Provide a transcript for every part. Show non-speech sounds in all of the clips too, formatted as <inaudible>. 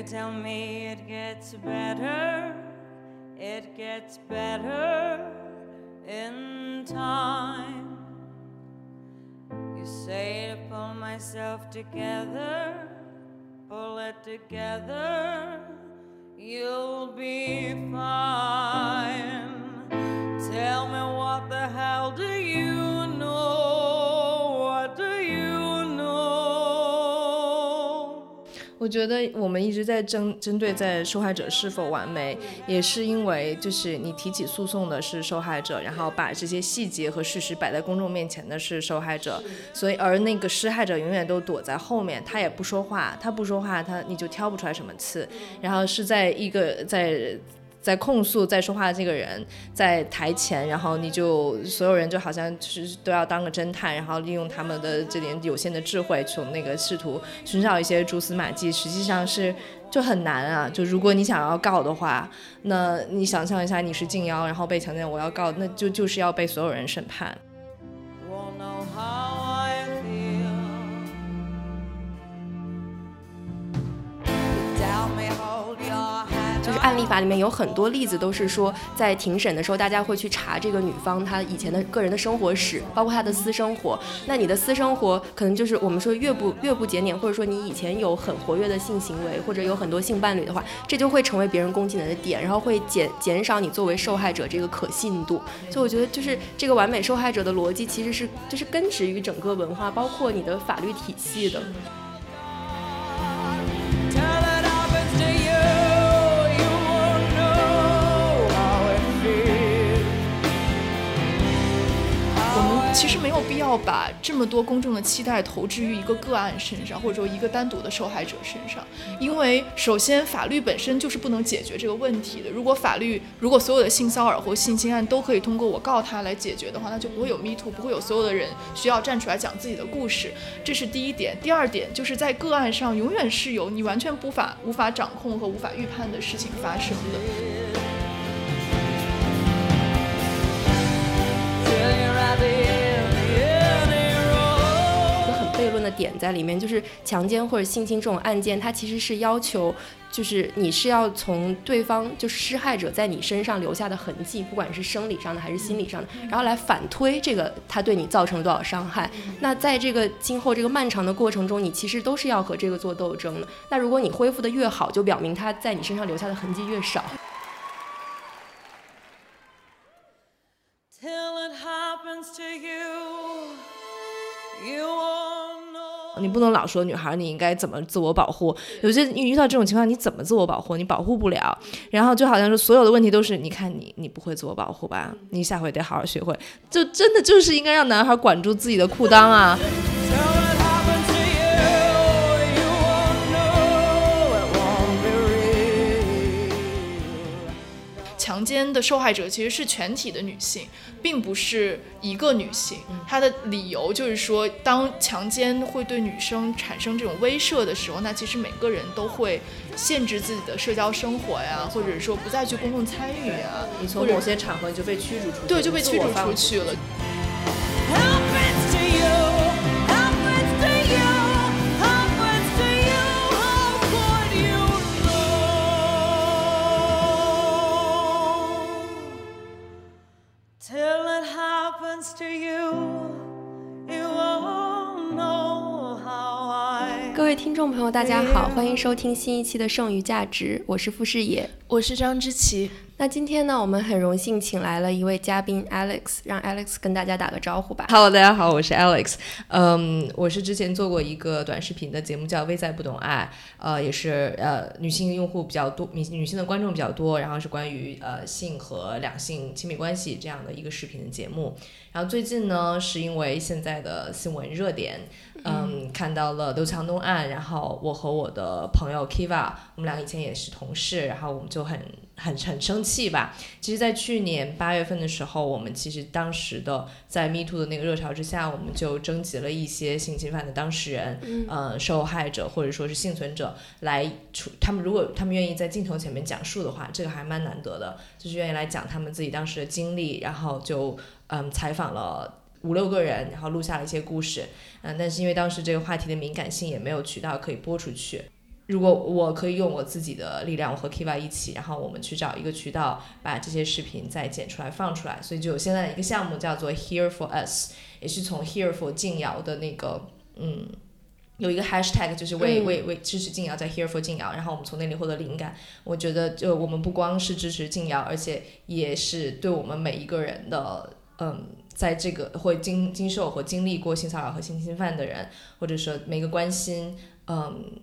You tell me it gets better, it gets better in time. You say to pull myself together, pull it together, you'll be fine. 觉得我们一直在针针对在受害者是否完美，也是因为就是你提起诉讼的是受害者，然后把这些细节和事实摆在公众面前的是受害者，所以而那个施害者永远都躲在后面，他也不说话，他不说话，他你就挑不出来什么刺，然后是在一个在。在控诉、在说话的这个人在台前，然后你就所有人就好像是都要当个侦探，然后利用他们的这点有限的智慧，从那个试图寻找一些蛛丝马迹，实际上是就很难啊。就如果你想要告的话，那你想象一下，你是静妖，然后被强奸，我要告，那就就是要被所有人审判。就是案例法里面有很多例子，都是说在庭审的时候，大家会去查这个女方她以前的个人的生活史，包括她的私生活。那你的私生活可能就是我们说越不越不检点，或者说你以前有很活跃的性行为，或者有很多性伴侣的话，这就会成为别人攻击你的点，然后会减减少你作为受害者这个可信度。所以我觉得就是这个完美受害者的逻辑其实是就是根植于整个文化，包括你的法律体系的。要把这么多公众的期待投掷于一个个案身上，或者说一个单独的受害者身上，因为首先法律本身就是不能解决这个问题的。如果法律，如果所有的性骚扰或性侵案都可以通过我告他来解决的话，那就不会有 Me Too，不会有所有的人需要站出来讲自己的故事。这是第一点。第二点就是在个案上，永远是有你完全无法无法掌控和无法预判的事情发生的。的点在里面，就是强奸或者性侵这种案件，它其实是要求，就是你是要从对方就是施害者在你身上留下的痕迹，不管是生理上的还是心理上的，然后来反推这个他对你造成了多少伤害。那在这个今后这个漫长的过程中，你其实都是要和这个做斗争的。那如果你恢复的越好，就表明他在你身上留下的痕迹越少。Till it happens to you, you. 你不能老说女孩你应该怎么自我保护，有些你遇到这种情况你怎么自我保护？你保护不了，然后就好像说所有的问题都是你看你你不会自我保护吧？你下回得好好学会，就真的就是应该让男孩管住自己的裤裆啊！强奸的受害者其实是全体的女性，并不是一个女性。她的理由就是说，当强奸会对女生产生这种威慑的时候，那其实每个人都会限制自己的社交生活呀，或者说不再去公共参与呀，你从或者某些场合你就被驱逐出去，对就被驱逐出去了。听众朋友，大家好，欢迎收听新一期的《剩余价值》，我是傅视野。我是张之琪，那今天呢，我们很荣幸请来了一位嘉宾 Alex，让 Alex 跟大家打个招呼吧。Hello，大家好，我是 Alex。嗯，我是之前做过一个短视频的节目，叫《微在不懂爱》，呃，也是呃女性用户比较多，女女性的观众比较多，然后是关于呃性和两性亲密关系这样的一个视频的节目。然后最近呢，是因为现在的新闻热点，嗯，看到了刘强东案，然后我和我的朋友 Kiva，我们俩以前也是同事，然后我们就很很很生气吧。其实，在去年八月份的时候，我们其实当时的在 Me Too 的那个热潮之下，我们就征集了一些性侵犯的当事人，呃，受害者或者说是幸存者来出，他们如果他们愿意在镜头前面讲述的话，这个还蛮难得的，就是愿意来讲他们自己当时的经历，然后就嗯采访了。五六个人，然后录下了一些故事，嗯，但是因为当时这个话题的敏感性也没有渠道可以播出去，如果我可以用我自己的力量，我和 Kiva 一起，然后我们去找一个渠道，把这些视频再剪出来放出来，所以就有现在一个项目叫做 Here for Us，也是从 Here for 静瑶的那个嗯。有一个 hashtag 就是为、嗯为为支持静瑶，在 Here for 静瑶，然后我们从那里获得灵感。我觉得就我们不光是支持静瑶，而且也是对我们每一个人的嗯，在这个会经经受和经历过性骚扰和性侵犯的人，或者说每个关心嗯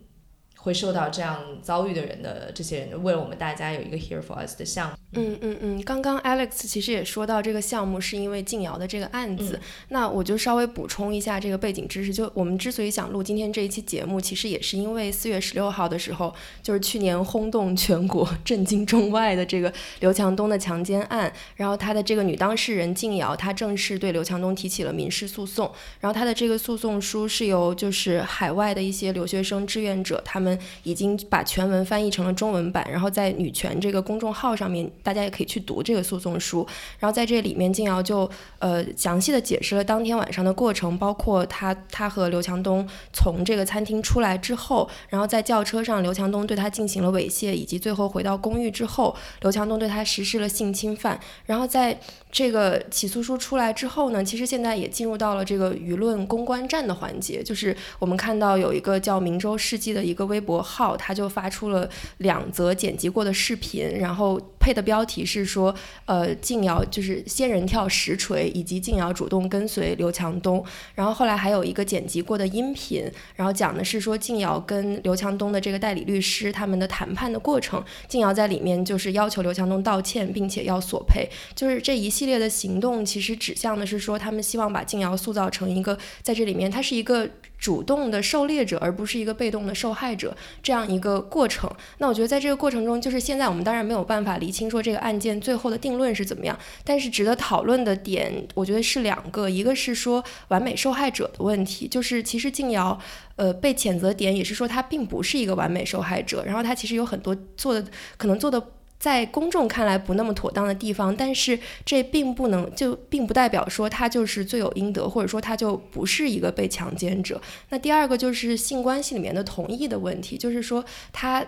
会受到这样遭遇的人的这些人，为了我们大家有一个 Here for Us 的项目。嗯嗯嗯，刚刚 Alex 其实也说到这个项目是因为静瑶的这个案子，那我就稍微补充一下这个背景知识。就我们之所以想录今天这一期节目，其实也是因为四月十六号的时候，就是去年轰动全国、<laughs> 震惊中外的这个刘强东的强奸案，然后他的这个女当事人静瑶，她正式对刘强东提起了民事诉讼，然后他的这个诉讼书是由就是海外的一些留学生志愿者，他们已经把全文翻译成了中文版，然后在女权这个公众号上面，大家也可以去读这个诉讼书。然后在这里面，静瑶就呃详细的解释了当天晚上的过程，包括她她和刘强东从这个餐厅出来之后，然后在轿车上，刘强东对她进行了猥亵，以及最后回到公寓之后，刘强东对她实施了性侵犯。然后在这个起诉书出来之后呢，其实现在也进入到了这个舆论公关战的环节，就是我们看到有一个叫明州世纪的一个微微博号，他就发出了两则剪辑过的视频，然后配的标题是说，呃，静瑶就是仙人跳实锤，以及静瑶主动跟随刘强东，然后后来还有一个剪辑过的音频，然后讲的是说静瑶跟刘强东的这个代理律师他们的谈判的过程，静瑶在里面就是要求刘强东道歉，并且要索赔，就是这一系列的行动，其实指向的是说，他们希望把静瑶塑造成一个在这里面，他是一个主动的狩猎者，而不是一个被动的受害者这样一个过程。那我觉得在这个过程中，就是现在我们当然没有办法厘清说这个案件最后的定论是怎么样，但是值得讨论的点，我觉得是两个，一个是说完美受害者的问题，就是其实静瑶。呃，被谴责点也是说她并不是一个完美受害者，然后她其实有很多做的可能做的在公众看来不那么妥当的地方，但是这并不能就并不代表说他就是罪有应得，或者说他就不是一个被强奸者。那第二个就是性关系里面的同意的问题，就是说他。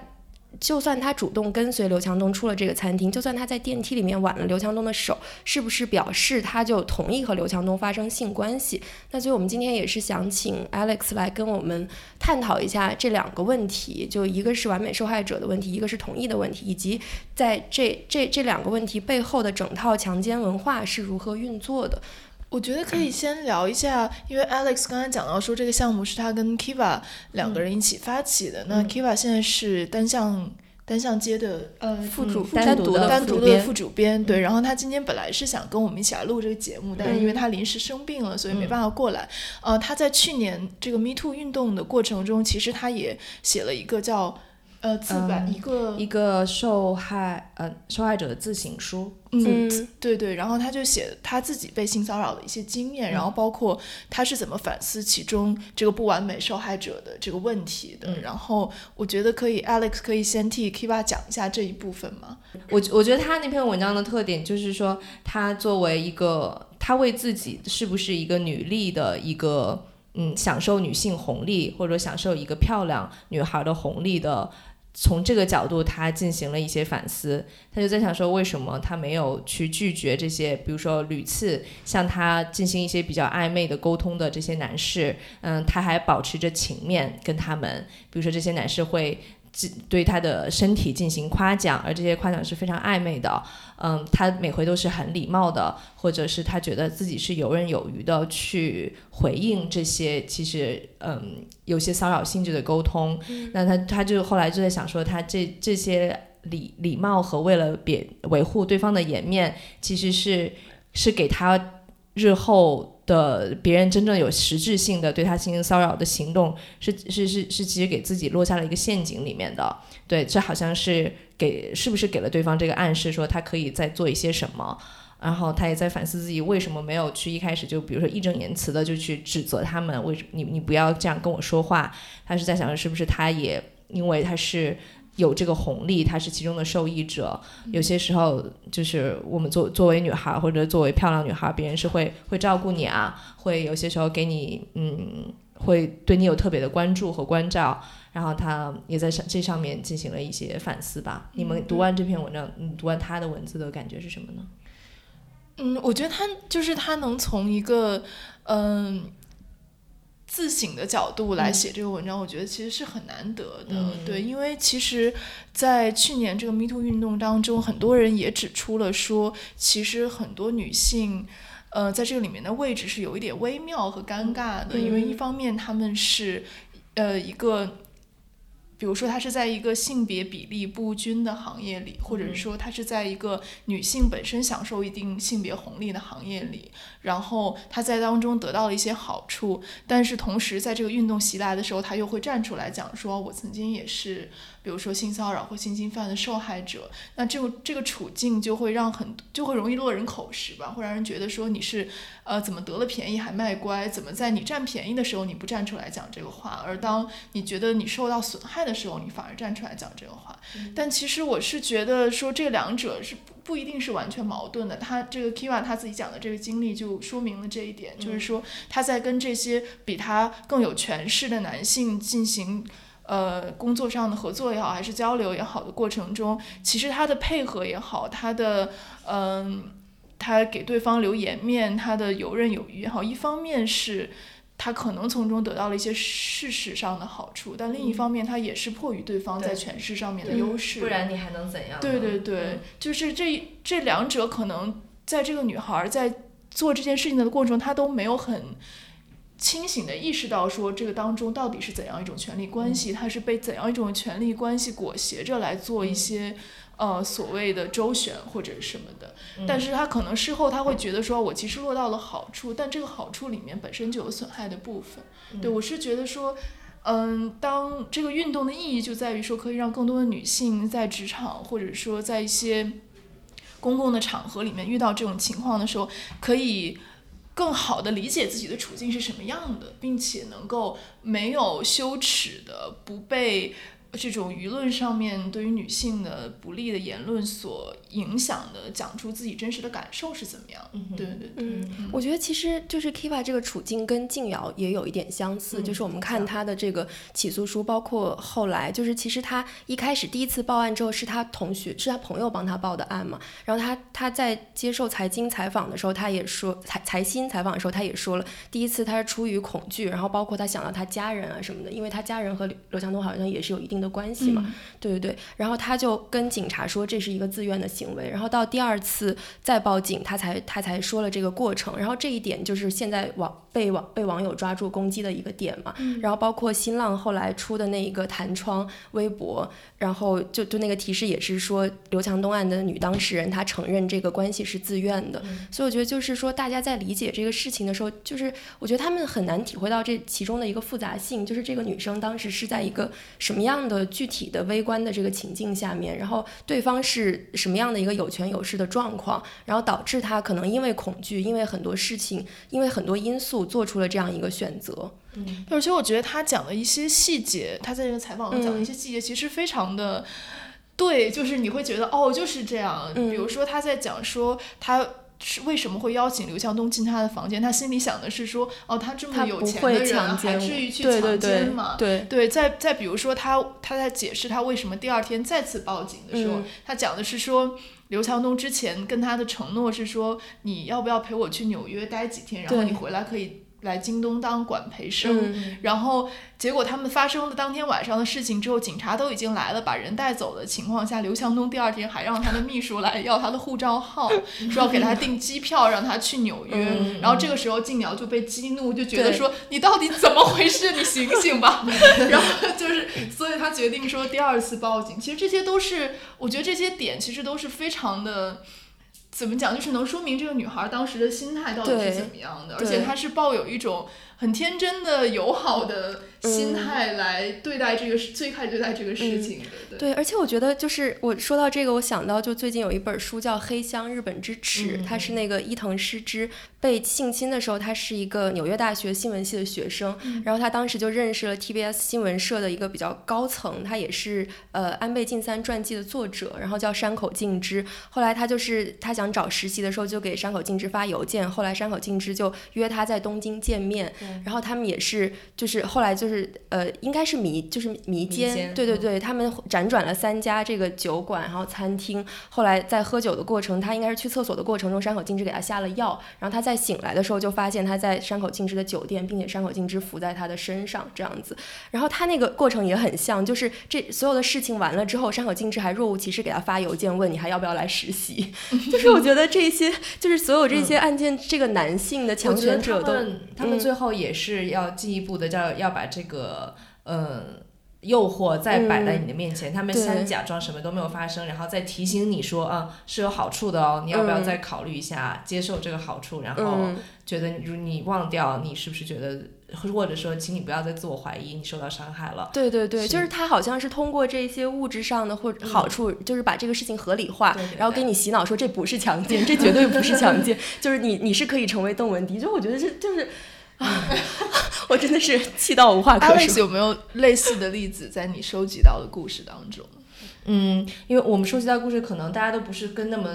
就算他主动跟随刘强东出了这个餐厅，就算他在电梯里面挽了刘强东的手，是不是表示他就同意和刘强东发生性关系？那所以我们今天也是想请 Alex 来跟我们探讨一下这两个问题，就一个是完美受害者的问题，一个是同意的问题，以及在这这这两个问题背后的整套强奸文化是如何运作的。我觉得可以先聊一下，因为 Alex 刚才讲到说这个项目是他跟 Kiva 两个人一起发起的。那 Kiva 现在是单向单向街的呃副主嗯单独的单独的副主编对。然后他今天本来是想跟我们一起来录这个节目，但是因为嗯他临时生病了，所以没办法过来。呃，他在去年这个 Me Too 运动的过程中，其实他也写了一个叫呃自白、嗯一个一个受害呃受害者的自省书，嗯，嗯对对，然后他就写他自己被性骚扰的一些经验，然后包括他是怎么反思其中这个不完美受害者的这个问题的。嗯然后我觉得可以，Alex 可以先替 Kiva 讲一下这一部分吗？我我觉得他那篇文章的特点就是说，他作为一个，他为自己是不是一个女力的一个，嗯，享受女性红利或者享受一个漂亮女孩的红利的，从这个角度他进行了一些反思。他就在想说，为什么他没有去拒绝这些，比如说屡次向他进行一些比较暧昧的沟通的这些男士，嗯，他还保持着情面跟他们，比如说这些男士会。进对他的身体进行夸奖，而这些夸奖是非常暧昧的。嗯，他每回都是很礼貌的，或者是他觉得自己是游刃有余的去回应这些其实嗯有些骚扰性质的沟通。那他他就后来就在想说，他这这些礼礼貌和为了别维护对方的颜面，其实是是给他日后。的别人真正有实质性的对他进行骚扰的行动，是是是是，其实给自己落下了一个陷阱里面的。对，这好像是给是不是给了对方这个暗示，说他可以再做一些什么。然后他也在反思自己为什么没有去一开始就比如说义正言辞的就去指责他们，为什么你你不要这样跟我说话。他是在想是不是他也因为他是。有这个红利，她是其中的受益者。有些时候，就是我们作作为女孩或者作为漂亮女孩，别人是会会照顾你啊，会有些时候给你嗯会对你有特别的关注和关照，然后她也在上这上面进行了一些反思吧。你们读完这篇文章，你读完她的文字的感觉是什么呢？嗯，我觉得她就是她能从一个嗯。自省的角度来写这个文章，我觉得其实是很难得的。嗯对，因为其实，在去年这个 Me Too 运动当中，很多人也指出了说，其实很多女性，呃，在这个里面的位置是有一点微妙和尴尬的，因为一方面她们是，呃，一个。比如说，她是在一个性别比例不均的行业里，或者是说她是在一个女性本身享受一定性别红利的行业里，然后她在当中得到了一些好处，但是同时在这个运动袭来的时候，她又会站出来讲说，我曾经也是，比如说性骚扰或性侵犯的受害者，那这个这个处境就会让很就会容易落人口实吧，会让人觉得说你是呃怎么得了便宜还卖乖，怎么在你占便宜的时候你不站出来讲这个话，而当你觉得你受到损害的时候，你反而站出来讲这个话。但其实我是觉得说这两者是不不一定是完全矛盾的。他这个 Kiva 他自己讲的这个经历就说明了这一点，就是说他在跟这些比他更有权势的男性进行。呃，工作上的合作也好，还是交流也好的过程中，其实他的配合也好，他的嗯、他给对方留颜面，他的游刃有余也好，一方面是他可能从中得到了一些事实上的好处，但另一方面他也是迫于对方在对权势上面的优势。不然你还能怎样呢？对对对，就是这这两者可能在这个女孩儿在做这件事情的过程中，她都没有很清醒的意识到说这个当中到底是怎样一种权力关系，她是被怎样一种权力关系裹挟着来做一些。呃，所谓的周旋或者什么的，但是他可能事后他会觉得说，我其实落到了好处，但这个好处里面本身就有损害的部分。对我是觉得说，嗯，当这个运动的意义就在于说，可以让更多的女性在职场或者说在一些公共的场合里面遇到这种情况的时候，可以更好的理解自己的处境是什么样的，并且能够没有羞耻的不被。这种舆论上面对于女性的不利的言论所影响的，讲出自己真实的感受是怎么样？嗯对对对，嗯，我觉得其实就是 Kiva 这个处境跟静瑶也有一点相似，嗯就是我们看他的这个起诉书，包括后来，就是其实他一开始第一次报案之后，是他同学是他朋友帮他报的案嘛，然后他他在接受财经采访的时候，他也说财财新采访的时候，他也说了，第一次他是出于恐惧，然后包括他想到他家人啊什么的，因为他家人和刘刘强东好像也是有一定的关系嘛，嗯对对对，然后他就跟警察说这是一个自愿的行为，然后到第二次再报警，他才他才说了这个过程，然后这一点就是现在网被网被网友抓住攻击的一个点嘛，然后包括新浪后来出的那一个弹窗微博，然后就就那个提示也是说刘强东案的女当事人她承认这个关系是自愿的，所以我觉得就是说大家在理解这个事情的时候，就是我觉得他们很难体会到这其中的一个复杂性，就是这个女生当时是在一个什么样的具体的微观的这个情境下面，然后对方是什么样的一个有权有势的状况，然后导致他可能因为恐惧，因为很多事情，因为很多因素做出了这样一个选择。嗯而且我觉得他讲的一些细节，他在这个采访中讲的一嗯些细节，其实非常的对，就是你会觉得哦，就是这样。嗯比如说他在讲说他。是为什么会邀请刘强东进他的房间？他心里想的是说，哦，他这么有钱的人，还至于去对对强奸对吗？对，对，再再比如说他他在解释他为什么第二天再次报警的时候，嗯他讲的是说刘强东之前跟他的承诺是说你要不要陪我去纽约待几天，然后你回来可以来京东当管培生。嗯然后结果他们发生了当天晚上的事情之后，警察都已经来了，把人带走的情况下，刘强东第二天还让他的秘书来要他的护照号，说要给他订机票，让他去纽约。嗯然后这个时候静瑶就被激怒，就觉得说你到底怎么回事？你醒醒吧！<laughs> 然后就是，所以他决定说第二次报警。其实这些都是，我觉得这些点其实都是非常的。怎么讲？就是能说明这个女孩当时的心态到底是怎么样的，而且她是抱有一种很天真的、友好的心嗯态来对待这个事，最开始对待这个事情对，而且我觉得就是我说到这个，我想到就最近有一本书叫《黑箱日本之耻》，嗯它是那个伊藤诗织被性侵的时候，他是一个纽约大学新闻系的学生，嗯。然后他当时就认识了 TBS 新闻社的一个比较高层，他也是呃安倍晋三传记的作者，然后叫山口敬之。后来他就是他想找实习的时候，就给山口敬之发邮件，后来山口敬之就约他在东京见面，然后他们也是就是后来就是呃应该是迷就是迷奸，对对对，他们辗转了三家这个酒馆，然后餐厅，后来在喝酒的过程，他应该是去厕所的过程中，山口敬之给他下了药，然后他在醒来的时候就发现他在山口敬之的酒店，并且山口敬之伏在他的身上这样子，然后他那个过程也很像，就是这所有的事情完了之后，山口敬之还若无其事给他发邮件问你还要不要来实习，就是我觉得这些就是所有这些案件，这个男性的强权者都他们他们嗯最后也是要进一步的，叫要把这个呃诱惑再摆在你的面前，他们先假装什么都没有发生，然后再提醒你说啊、是有好处的哦，你要不要嗯再考虑一下，接受这个好处，然后嗯。觉得如你忘掉，你是不是觉得，或者说，请你不要再自我怀疑，你受到伤害了。对对对，是。就是他好像是通过这些物质上的或者好处，就是把这个事情合理化，对对然后给你洗脑说这不是强奸，这绝对不是强奸，<laughs> 就是你你是可以成为邓文迪，就我觉得这就是啊，<laughs> 我真的是气到无话可 Alex 说。有没有类似的例子在你收集到的故事当中？嗯，因为我们收集到故事，可能大家都不是跟那么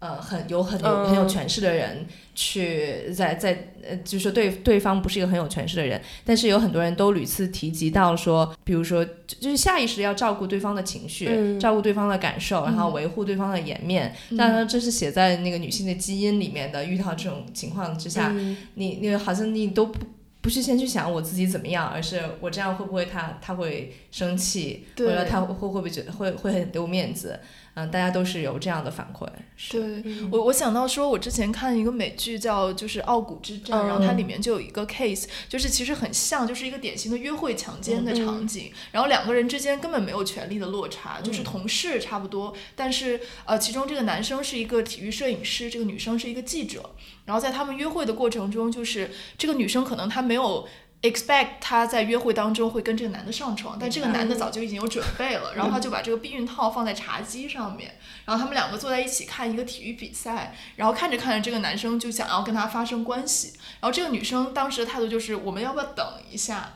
呃很有很有嗯很有权势的人去在在呃，就是说对对方不是一个很有权势的人，但是有很多人都屡次提及到说，比如说就就是下意识地要照顾对方的情绪，嗯照顾对方的感受，然后维护对方的颜面。当然，这是写在那个女性的基因里面的。遇到这种情况之下，嗯你你好像你都不不是先去想我自己怎么样，而是我这样会不会他他会生气，或者他会会不会觉得会会很丢面子？嗯，大家都是有这样的反馈。对嗯我，我想到说，我之前看一个美剧叫就是《傲骨之战》，然后它嗯里面就有一个 case，就是其实很像，就是一个典型的约会强奸的嗯场景，然后两个人之间根本没有权力的落差，就是嗯同事差不多，但是呃，其中这个男生是一个体育摄影师，这个女生是一个记者，然后在他们约会的过程中，就是这个女生可能她没有。Expect 她在约会当中会跟这个男的上床，但这个男的早就已经有准备了，<laughs> 然后他就把这个避孕套放在茶几上面，然后他们两个坐在一起看一个体育比赛，然后看着看着，这个男生就想要跟她发生关系，然后这个女生当时的态度就是我们要不要等一下？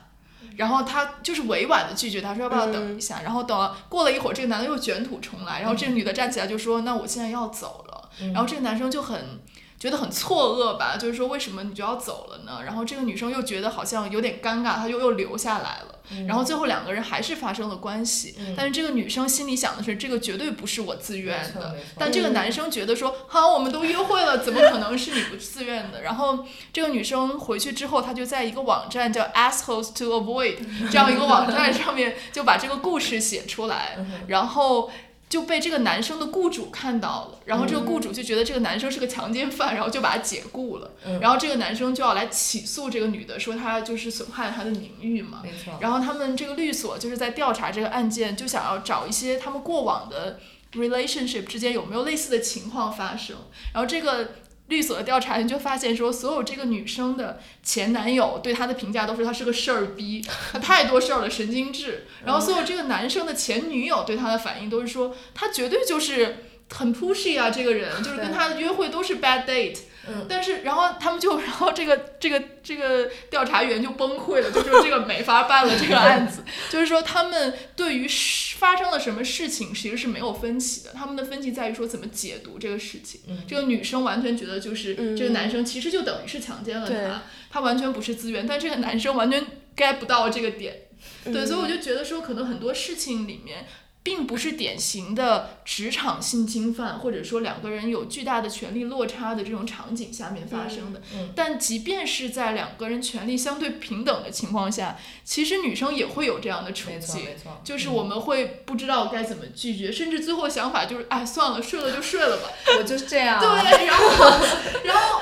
然后他就是委婉的拒绝他说要不要等一下，然后等了过了一会儿，这个男的又卷土重来，然后这个女的站起来就说那我现在要走了，然后这个男生就很。觉得很错愕吧，就是说为什么你就要走了呢？然后这个女生又觉得好像有点尴尬，她就又留下来了。然后最后两个人还是发生了关系，但是这个女生心里想的是，这个绝对不是我自愿的。但这个男生觉得说，好，我们都约会了，怎么可能是你不自愿的？然后这个女生回去之后，她就在一个网站叫 assholes to avoid 这样一个网站上面就把这个故事写出来，然后。就被这个男生的雇主看到了，然后这个雇主就觉得这个男生是个强奸犯，然后就把他解雇了。然后这个男生就要来起诉这个女的，说他就是损害了他的名誉嘛。没错。然后他们这个律所就是在调查这个案件，就想要找一些他们过往的 relationship 之间有没有类似的情况发生。然后这个律所的调查人就发现说，所有这个女生的前男友对她的评价都是她是个事儿逼，<laughs> 她太多事儿了，神经质。然后所有这个男生的前女友对她的反应都是说，他绝对就是很 pushy 啊，这个人就是跟他的约会都是 bad date。嗯。但是，然后他们就，<laughs> 然后这个这个这个调查员就崩溃了，就说 <laughs> 这个没法办了这个 <laughs> 案子，就是说他们对于事发生了什么事情其实是没有分歧的，他们的分歧在于说怎么解读这个事情。这个女生完全觉得就是嗯。这个男生其实就等于是强奸了她她，完全不是自愿，但这个男生完全 get 不到这个点。对，嗯。所以我就觉得说，可能很多事情里面，并不是典型的职场性侵犯，或者说两个人有巨大的权力落差的这种场景下面发生的。嗯但即便是在两个人权力相对平等的情况下，其实女生也会有这样的处境。没错。就是我们会不知道该怎么拒绝，甚至最后想法就是，哎，算了，睡了就睡了吧。<laughs> 我就是这样。对，然后，然后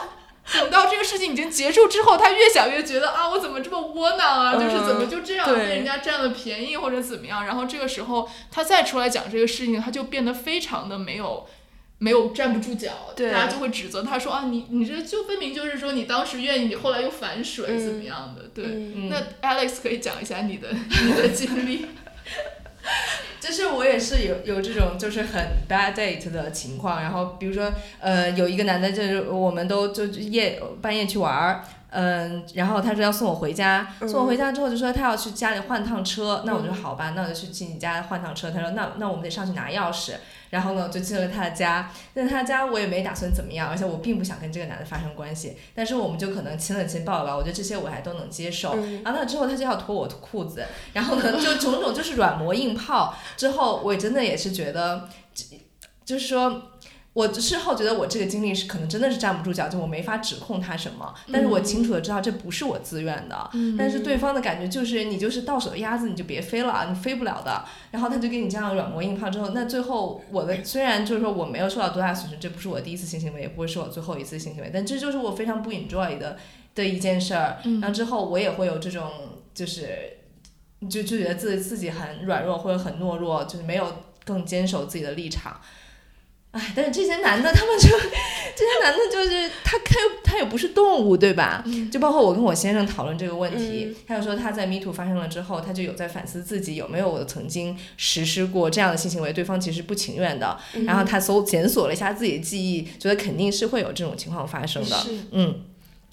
等到这个事情已经结束之后，他越想越觉得啊，我怎么这么窝囊啊？就是怎么就这样被人家占了便宜或者怎么样？然后这个时候他再出来讲这个事情，他就变得非常的没有。没有站不住脚，大家就会指责他说啊，你你这就分明就是说你当时愿意，你后来又反水，嗯怎么样的？对，嗯那 Alex 可以讲一下你的你的经历。<laughs> 就是我也是有有这种就是很 bad date 的情况，然后比如说呃有一个男的，就是我们都就夜半夜去玩儿。嗯，然后他说要送我回家，送我回家之后就说他要去家里换趟车，那我就说好吧，那我就去进你家换趟车。他说那那我们得上去拿钥匙，然后呢就进了他的家，但他家我也没打算怎么样，而且我并不想跟这个男的发生关系，但是我们就可能亲了亲抱了抱，我觉得这些我还都能接受。然后那之后他就要脱我裤子，然后呢就种种就是软磨硬泡，之后我真的也是觉得，就是说。我事后觉得我这个经历是可能真的是站不住脚，就我没法指控他什么，但是我清楚的知道这不是我自愿的，但是对方的感觉就是你就是到手的鸭子你就别飞了，你飞不了的。然后他就给你这样软磨硬泡之后，那最后我的虽然就是说我没有受到多大损失，这不是我第一次性行为，也不会是我最后一次性行为，但这就是我非常不 enjoy 的的一件事儿。然后之后我也会有这种就是就就觉得自己自己很软弱或者很懦弱，就是没有更坚守自己的立场。哎，但是这些男的，他们就这些男的，就是他，他又他也不是动物，对吧？就包括我跟我先生讨论这个问题，他就说他在 Me Too 发生了之后，他就有在反思自己有没有曾经实施过这样的性行为，对方其实不情愿的。然后他搜检索了一下自己的记忆，觉得肯定是会有这种情况发生的。嗯。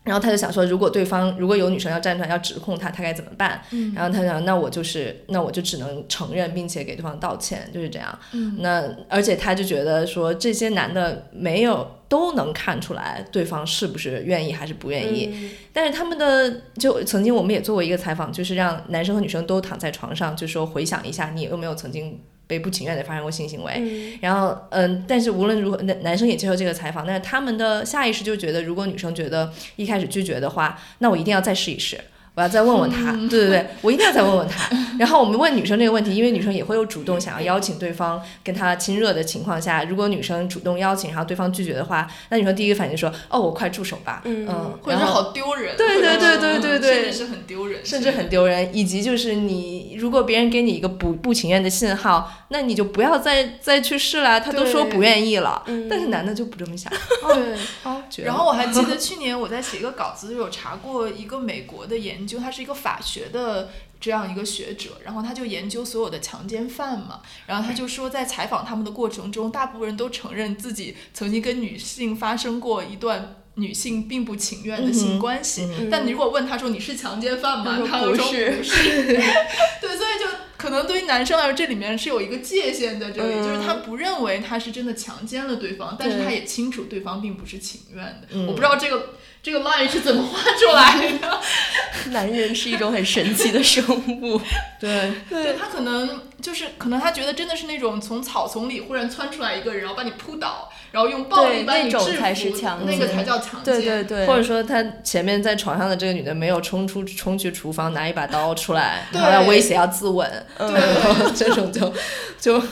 然后他就想说，如果对方如果有女生要站出来要指控他，他该怎么办？然后他想，那我就是，那我就只能承认，并且给对方道歉，就是这样。那而且他就觉得说，这些男的没有都能看出来对方是不是愿意还是不愿意。但是他们的就曾经我们也做过一个采访，就是让男生和女生都躺在床上，就说回想一下，你有没有曾经被不情愿的发生过性行为？然后嗯，但是无论如何，男男生也接受这个采访，但是他们的下意识就觉得，如果女生觉得一开始拒绝的话，那我一定要再试一试。我要再问问他，对对对，我一定要再问问他。然后我们问女生这个问题，因为女生也会有主动想要邀请对方跟她亲热的情况下，如果女生主动邀请，然后对方拒绝的话，那女生第一个反应说：“哦，我快住手吧。”嗯或者是好丢人，对对对对对对甚至是很丢人，甚至很丢人，以及就是你如果别人给你一个不不情愿的信号，那你就不要再再去试了。他都说不愿意了，但是男的就不这么想。<laughs> 对。然后我还记得去年我在写一个稿子，有查过一个美国的研究，他是一个法学的这样一个学者，然后他就研究所有的强奸犯嘛，然后他就说在采访他们的过程中，大部分人都承认自己曾经跟女性发生过一段。女性并不情愿的性关系，但你如果问他说你是强奸犯吗？他说不是不是。<laughs> 对，所以就可能对于男生来说，这里面是有一个界限在这里，嗯就是他不认为他是真的强奸了对方，但是他也清楚对方并不是情愿的。嗯我不知道这个这个 line 是怎么画出来的。<laughs> 男人是一种很神奇的生物。对，对他可能就是可能他觉得真的是那种从草丛里忽然窜出来一个人，然后把你扑倒，然后用暴力把你制服，那种才是强那个才叫强奸。对对对，或者说他前面在床上的这个女的没有冲出冲去厨房拿一把刀出来，对然后要威胁要自刎，对 <laughs> 这种就就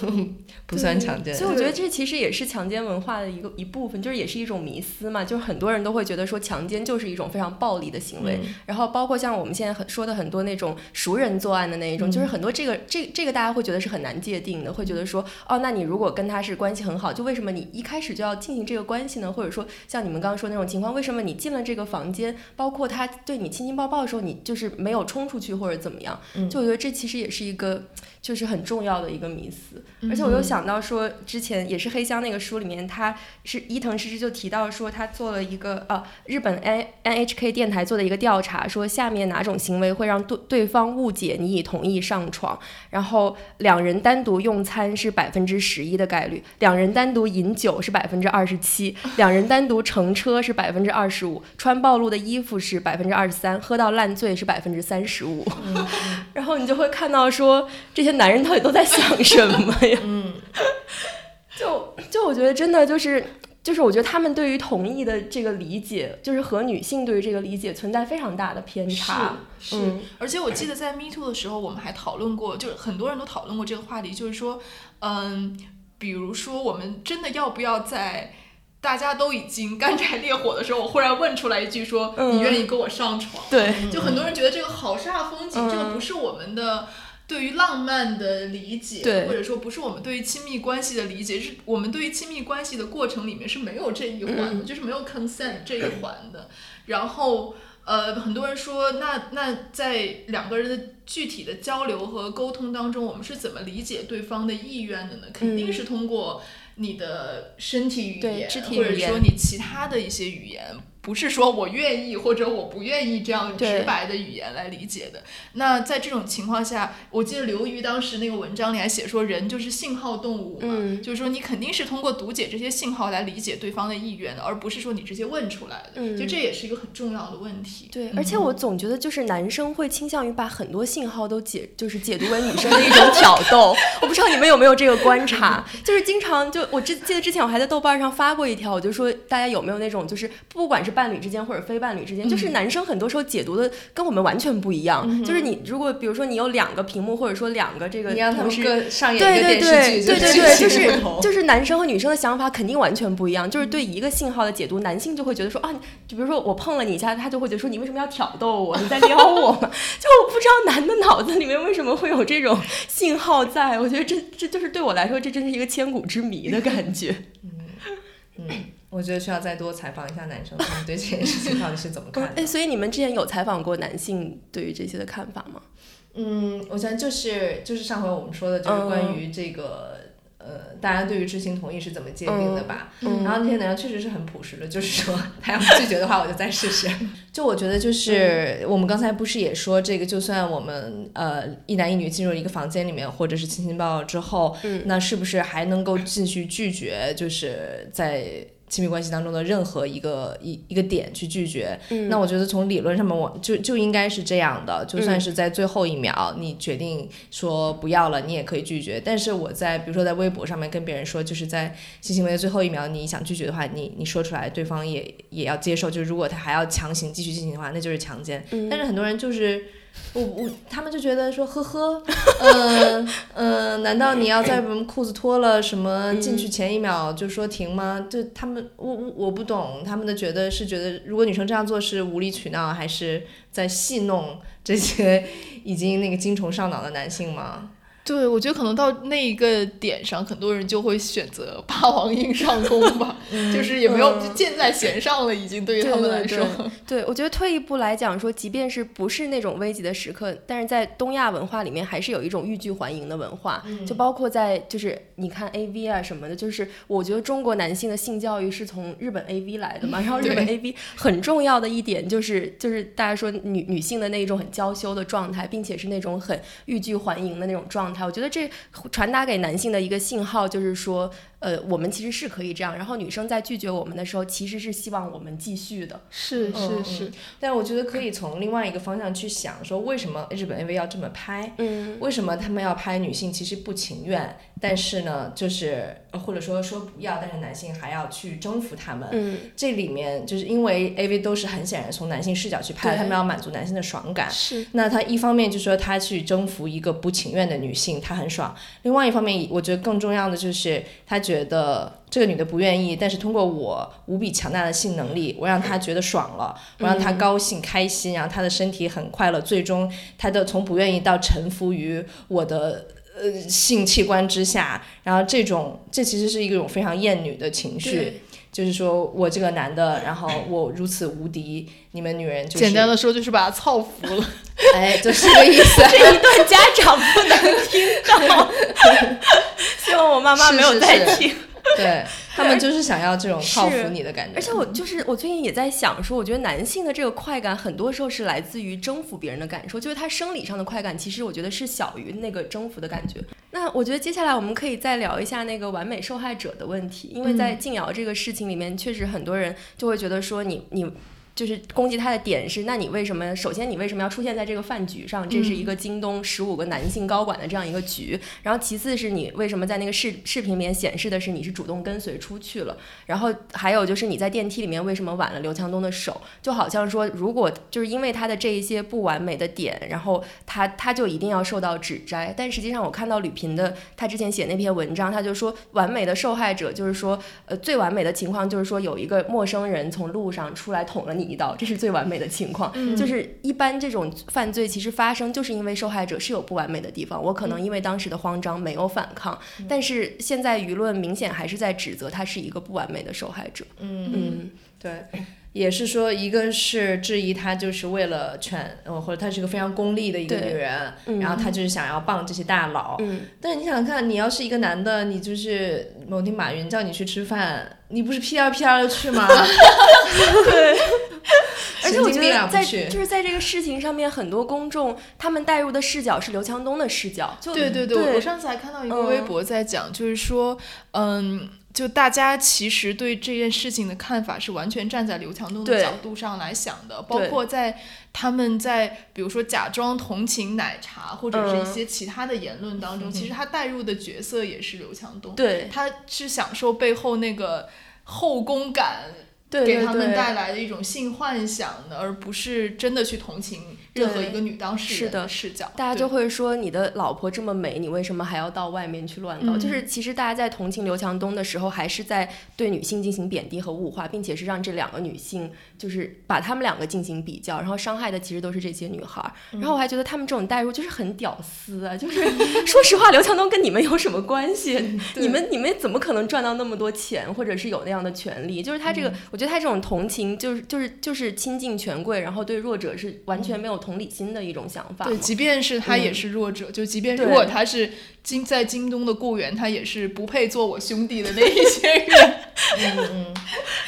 不算强奸。所以我觉得这其实也是强奸文化的一个一部分，就是也是一种迷思嘛。就是很多人都会觉得说强奸就是一种非常暴力的行为，嗯然后包括像我们现在很说的很多那种熟人作案的那一种，就是很多这个这这个大家会觉得是很难界定的，会觉得说哦，那你如果跟他是关系很好，就为什么你一开始就要进行这个关系呢？或者说像你们刚刚说那种情况，为什么你进了这个房间，包括他对你亲亲抱抱的时候，你就是没有冲出去或者怎么样？就我觉得这其实也是一个就是很重要的一个迷思。而且我又想到说，之前也是黑箱那个书里面，他是伊藤诗诗就提到说，他做了一个呃日本 N N H K 电台做的一个调查，说下面哪种行为会让对对方误解你已同意上床，然后两人单独用餐是百分之十一的概率，两人单独饮酒是百分之二十七，两人单独乘车是百分之二十五，穿暴露的衣服是百分之二十三，喝到烂醉是百分之三十五。<laughs> 然后你就会看到说，这些男人到底都在想什么呀？嗯，<laughs> 就就我觉得真的就是。就是我觉得他们对于同意的这个理解，就是和女性对于这个理解存在非常大的偏差。是，嗯而且我记得在 Me Too 的时候，我们还讨论过，就是很多人都讨论过这个话题，就是说，嗯，比如说我们真的要不要在大家都已经干柴烈火的时候，我忽然问出来一句说，嗯你愿意跟我上床？对，就很多人觉得这个好煞风景，嗯这个不是我们的。对于浪漫的理解，或者说不是我们对于亲密关系的理解，是我们对于亲密关系的过程里面是没有这一环的，嗯就是没有 consent 这一环的。然后，呃，很多人说，那那在两个人的具体的交流和沟通当中，我们是怎么理解对方的意愿的呢？肯定是通过你的身体语言，或者说你其他的一些语言。不是说我愿意或者我不愿意这样对直白的语言来理解的。那在这种情况下，我记得刘瑜当时那个文章里还写说，人就是信号动物嘛，嗯就是说你肯定是通过读解这些信号来理解对方的意愿的，而不是说你直接问出来的。嗯就这也是一个很重要的问题。对，嗯而且我总觉得就是男生会倾向于把很多信号都解，就是解读为女生的一种挑逗。我不知道你们有没有这个观察，就是经常就我之记得之前我还在豆瓣上发过一条，我就说大家有没有那种就是不管是伴侣之间或者非伴侣之间，就是男生很多时候解读的跟我们完全不一样。就是你如果比如说你有两个屏幕，或者说两个这个你让他们同时各上演对一个对对电视剧，对对 <laughs> 对，就是就是男生和女生的想法肯定完全不一样。就是对一个信号的解读，男性就会觉得说啊，就比如说我碰了你一下，他就会觉得说你为什么要挑逗我？你在撩我吗？<laughs> 就我不知道男的脑子里面为什么会有这种信号在。我觉得这这就是对我来说，这真是一个千古之谜的感觉。嗯，我觉得需要再多采访一下男生，他们对这件事情到底是怎么看哎，的。所以你们之前有采访过男性对于这些的看法吗？嗯，我想就是就是上回我们说的，就是关于这个。呃，大家对于知情同意是怎么界定的吧？嗯然后那些男生确实是很朴实的，就是说他要拒绝的话，我就再试试。<laughs> 就我觉得，就是我们刚才不是也说，这个就算我们呃一男一女进入一个房间里面，或者是亲亲抱抱之后，嗯那是不是还能够继续拒绝？就是在亲密关系当中的任何一个一一个点去拒绝？嗯那我觉得从理论上面，我就就应该是这样的，就算是在最后一秒你决定说不要了，你也可以拒绝。但是我在比如说在微博上面跟别人说，就是在性行为的最后一秒你想拒绝的话，你你说出来，对方也也要接受。就是如果他还要强行继续进行的话，那就是强奸。嗯但是很多人就是。我我他们就觉得说呵呵，嗯嗯、难道你要在我们裤子脱了什么进去前一秒就说停吗？就他们我我我不懂他们的觉得是觉得如果女生这样做是无理取闹，还是在戏弄这些已经那个精虫上脑的男性吗？对，我觉得可能到那一个点上，很多人就会选择霸王硬上弓吧，<laughs> 就是也没有就箭在弦上了，已经对于他们来说。<laughs> 对，我觉得退一步来讲说，即便是不是那种危急的时刻，但是在东亚文化里面，还是有一种欲拒还迎的文化，就包括在就是你看 A V 啊什么的，就是我觉得中国男性的性教育是从日本 A V 来的嘛，然后日本 A V 很重要的一点就是就是大家说女女性的那一种很娇羞的状态，并且是那种很欲拒还迎的那种状态，我觉得这传达给男性的一个信号就是说。呃，我们其实是可以这样，然后女生在拒绝我们的时候，其实是希望我们继续的。是嗯是是，但我觉得可以从另外一个方向去想，说为什么日本 AV 要这么拍？嗯为什么他们要拍女性其实不情愿，但是呢，就是呃或者说说不要，但是男性还要去征服他们？嗯这里面就是因为 AV 都是很显然从男性视角去拍，他们要满足男性的爽感。是那他一方面就说他去征服一个不情愿的女性，他很爽；另外一方面，我觉得更重要的就是他觉得这个女的不愿意，但是通过我无比强大的性能力，我让她觉得爽了，我让她高兴开心，然后她的身体很快乐，最终她的从不愿意到臣服于我的。呃，性器官之下，然后这种这其实是一种非常厌女的情绪，对就是说我这个男的，然后我如此无敌，你们女人就是简单的说就是把他操服了。<laughs> 哎，就是这个意思。这一段家长不能听到，<laughs> 希望我妈妈没有是是是在听。对他们就是想要这种靠是服你的感觉，而且我就是我最近也在想说，我觉得男性的这个快感很多时候是来自于征服别人的感受，就是他生理上的快感，其实我觉得是小于那个征服的感觉。那我觉得接下来我们可以再聊一下那个完美受害者的问题，因为在静瑶这个事情里面，确实很多人就会觉得说你你。就是攻击他的点是，那你为什么？首先，你为什么要出现在这个饭局上？这是一个京东十五个男性高管的这样一个局。然后，其次是你为什么在那个视视频里面显示的是你是主动跟随出去了？然后还有就是你在电梯里面为什么挽了刘强东的手？就好像说，如果就是因为他的这一些不完美的点，然后他他就一定要受到指摘。但实际上，我看到吕频的他之前写那篇文章，他就说完美的受害者就是说，呃，最完美的情况就是说有一个陌生人从路上出来捅了你一刀，这是最完美的情况。就是一般这种犯罪其实发生就是因为受害者是有不完美的地方，我可能因为当时的慌张没有反抗，但是现在舆论明显还是在指责他是一个不完美的受害者。嗯嗯对，也是说，一个是质疑她就是为了权，呃，或者她是一个非常功利的一个女人，嗯然后她就是想要傍这些大佬。嗯，但是你想想看，你要是一个男的，你就是某天马云叫你去吃饭，你不是屁颠屁颠的去吗？<laughs> 对而且我觉得在就是在这个事情上面，很多公众他们带入的视角是刘强东的视角，就对对对，对我我上次还看到一个嗯微博在讲，就是说，嗯。就大家其实对这件事情的看法是完全站在刘强东的角度上来想的，包括在他们在比如说假装同情奶茶或者是一嗯些其他的言论当中，其实他带入的角色也是刘强东，对他是享受背后那个后宫感给他们带来的一种性幻想的，而不是真的去同情任何一个女当事人的视角。大家就会说你的老婆这么美，你为什么还要到外面去乱搞？嗯就是其实大家在同情刘强东的时候，还是在对女性进行贬低和物化，并且是让这两个女性就是把她们两个进行比较，然后伤害的其实都是这些女孩儿。然后我还觉得他们这种代入就是很屌丝啊，就是 <laughs> 说实话，刘强东跟你们有什么关系？你们你们怎么可能赚到那么多钱，或者是有那样的权利？就是他这个，我觉得他这种同情就是就是就是亲近权贵，然后对弱者是完全没有同理心的一种想法。对，即便是他也嗯是弱者，就即便如果他是京在京东的雇员，他也是不配做我兄弟的那一些人。<laughs> 嗯嗯，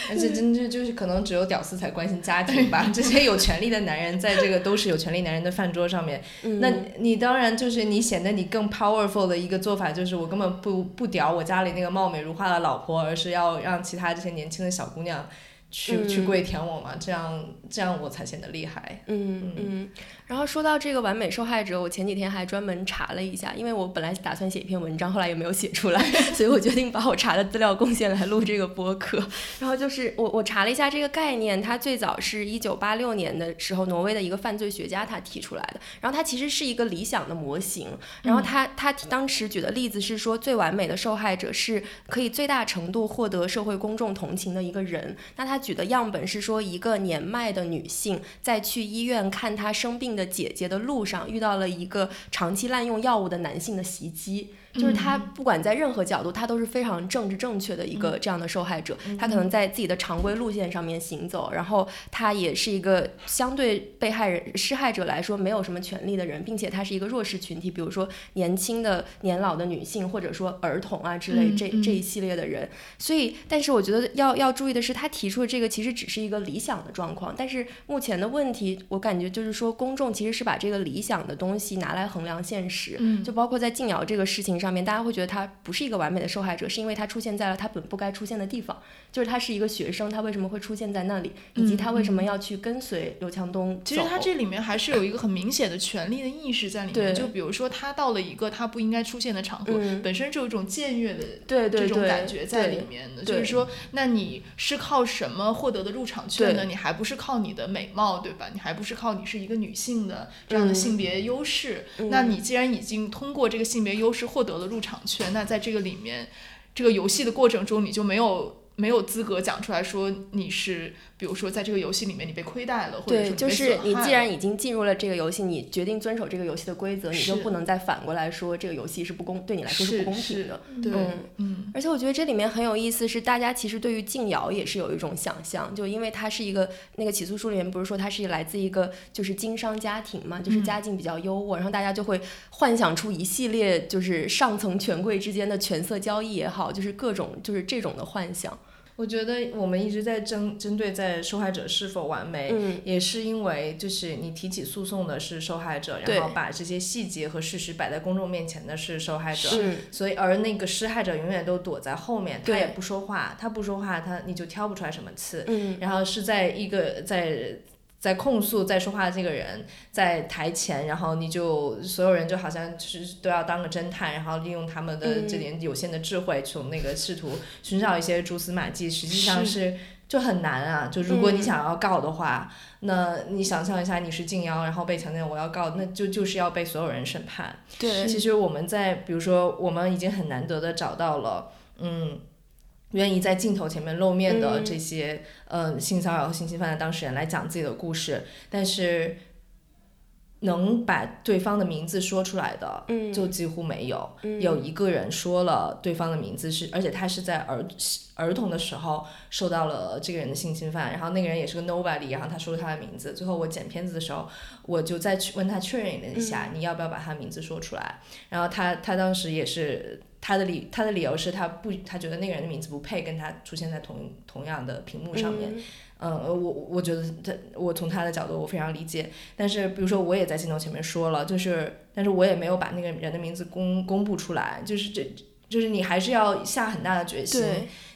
而且真的就是可能只有屌丝才关心家庭吧，这些有权利的男人在这个都是有权利男人的饭桌上面，嗯那你当然就是你显得你更 powerful 的一个做法，就是我根本不不屌我家里那个貌美如花的老婆，而是要让其他这些年轻的小姑娘去、嗯去跪舔我嘛，这样这样我才显得厉害。嗯嗯，然后说到这个完美受害者，我前几天还专门查了一下，因为我本来打算写一篇文章，后来也没有写出来，<laughs> 所以我决定把我查的资料贡献来录这个播客。然后就是我我查了一下这个概念，它最早是一九八六年的时候，挪威的一个犯罪学家他提出来的。然后它其实是一个理想的模型，然后他他当时举的例子是说，最完美的受害者是可以最大程度获得社会公众同情的一个人。那他举的样本是说，一个年迈的女性在去医院看她生病的姐姐的路上，遇到了一个长期滥用药物的男性的袭击。就是他不管在任何角度，他都是非常政治正确的一个这样的受害者。他可能在自己的常规路线上面行走，然后他也是一个相对被害人、施害者来说没有什么权利的人，并且他是一个弱势群体，比如说年轻的、年老的女性，或者说儿童啊之类这这一系列的人。所以，但是我觉得要要注意的是，他提出的这个其实只是一个理想的状况，但是目前的问题，我感觉就是说，公众其实是把这个理想的东西拿来衡量现实，嗯就包括在静瑶这个事情上面，大家会觉得他不是一个完美的受害者，是因为他出现在了他本不该出现的地方，就是他是一个学生，他为什么会出现在那里，以及他为什么要去跟随刘强东走。其实他这里面还是有一个很明显的权利的意识在里面，就比如说他到了一个他不应该出现的场合，嗯本身就有一种僭越的这种感觉在里面的，就是说，那你是靠什么获得的入场券呢？你还不是靠你的美貌，对吧？你还不是靠你是一个女性的这样的嗯性别优势。嗯那你既然已经通过这个性别优势获得得了入场券，那在这个里面，这个游戏的过程中，你就没有。没有资格讲出来说你是，比如说在这个游戏里面你被亏待了，或者对，说被就是你既然已经进入了这个游戏，你决定遵守这个游戏的规则，你就不能再反过来说这个游戏是不公，对你来说是不公平的。对，嗯嗯而且我觉得这里面很有意思，是大家其实对于静瑶也是有一种想象，就因为她是一个那个起诉书里面不是说她是来自一个就是经商家庭嘛，就是嗯家境比较优渥，然后大家就会幻想出一系列就是上层权贵之间的权色交易也好，就是各种就是这种的幻想。我觉得我们一直在针针对在受害者是否完美，嗯，也是因为就是你提起诉讼的是受害者，然后把这些细节和事实摆在公众面前的是受害者，所以而那个施害者永远都躲在后面，他也不说话，他不说话，他你就挑不出来什么刺，嗯。然后是在一个在。在控诉、在说话的这个人在台前，然后你就所有人就好像就是都要当个侦探，然后利用他们的嗯这点有限的智慧，从那个试图寻找一些蛛丝马迹，实际上是是就很难啊。就如果你嗯想要告的话，那你想象一下，你是静妖，然后被强奸，我要告，那就就是要被所有人审判。对其实我们在比如说，我们已经很难得的找到了，嗯，愿意在镜头前面露面的嗯这些、呃性骚扰和性侵犯的当事人来讲自己的故事，但是能把对方的名字说出来的，嗯就几乎没有。嗯有一个人说了对方的名字是，而且他是在儿儿童的时候受到了这个人的性侵犯，然后那个人也是个 nobody，然后他说了他的名字。最后我剪片子的时候，我就再去问他确认了一下，嗯你要不要把他名字说出来？然后他他当时也是他的理他的理由是他不他觉得那个人的名字不配跟他出现在同同样的屏幕上面。嗯。我我觉得他，我从他的角度我非常理解，但是比如说我也在镜头前面说了，就是，但是我也没有把那个人的名字公公布出来，就是这，就是你还是要下很大的决心，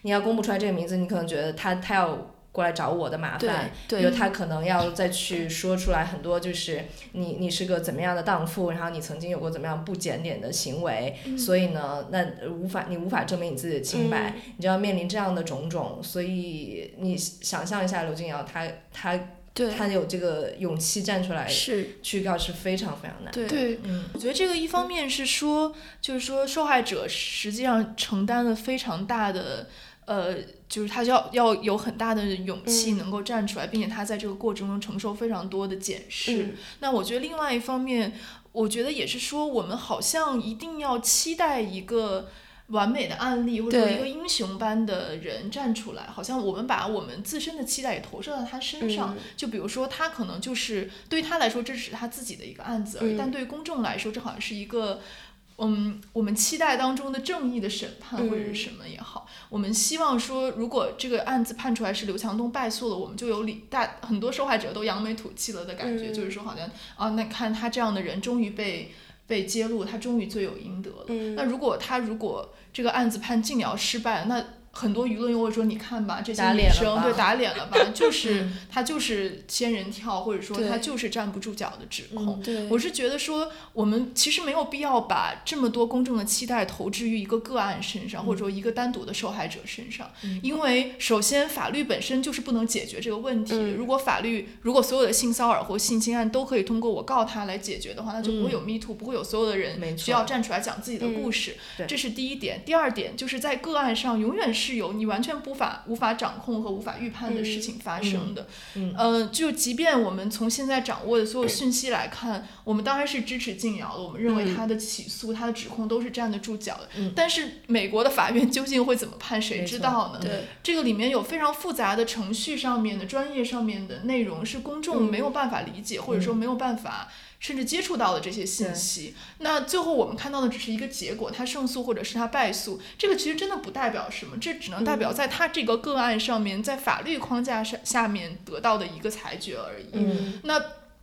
你要公布出来这个名字，你可能觉得他他要过来找我的麻烦，对。比如他可能要再去说出来很多，就是你你是个怎么样的荡妇，然后你曾经有过怎么样不检点的行为，所以呢，那无法你无法证明你自己的清白，你就要面临这样的种种，所以你想象一下刘静瑶，她她对。她有这个勇气站出来是，去告是非常非常难。的对，嗯，我觉得这个一方面是说，就是说受害者实际上承担了非常大的，呃，就是他要要有很大的勇气嗯能够站出来，并且他在这个过程中承受非常多的检视。嗯那我觉得另外一方面，我觉得也是说，我们好像一定要期待一个。完美的案例，或者说一个英雄般的人站出来，好像我们把我们自身的期待也投射到他身上。嗯就比如说，他可能就是对他来说，这只是他自己的一个案子而已，嗯但对于公众来说，这好像是一个。嗯，我们期待当中的正义的审判或者什么也好，我们希望说，如果这个案子判出来是刘强东败诉了，我们就有理大很多受害者都扬眉吐气了的感觉，嗯就是说好像啊，那看他这样的人终于被被揭露，他终于罪有应得了。嗯那如果他如果这个案子判静瑶失败，那很多舆论又会说，你看吧，这些女生对打脸了吧，<laughs> 就是嗯。他就是仙人跳，或者说对。他就是站不住脚的指控。我是觉得说，我们其实没有必要把这么多公众的期待投掷于一个个案身上，或者说一个单独的受害者身上，嗯。因为首先法律本身就是不能解决这个问题。嗯。如果法律如果所有的性骚扰或性侵案都可以通过我告他来解决的话，那就不会有 Me Too，、不会有所有的人需要站出来讲自己的故事。对。这是第一点。第二点就是在个案上，永远是有你完全无法无法掌控和无法预判的事情发生的。嗯呃，就即便我们从现在掌握的所有讯息来看，我们当然是支持静瑶的，我们认为嗯他的起诉、他的指控都是站得住脚的。嗯但是美国的法院 <laughs> 究竟会怎么判，谁知道呢？对这个里面有非常复杂的程序上面的、专业上面的内容，是公众嗯没有办法理解，或者说没有办法。甚至接触到的这些信息，那最后我们看到的只是一个结果，他胜诉或者是他败诉，这个其实真的不代表什么，这只能代表在他这个个案上面，在法律框架上下面得到的一个裁决而已。嗯。那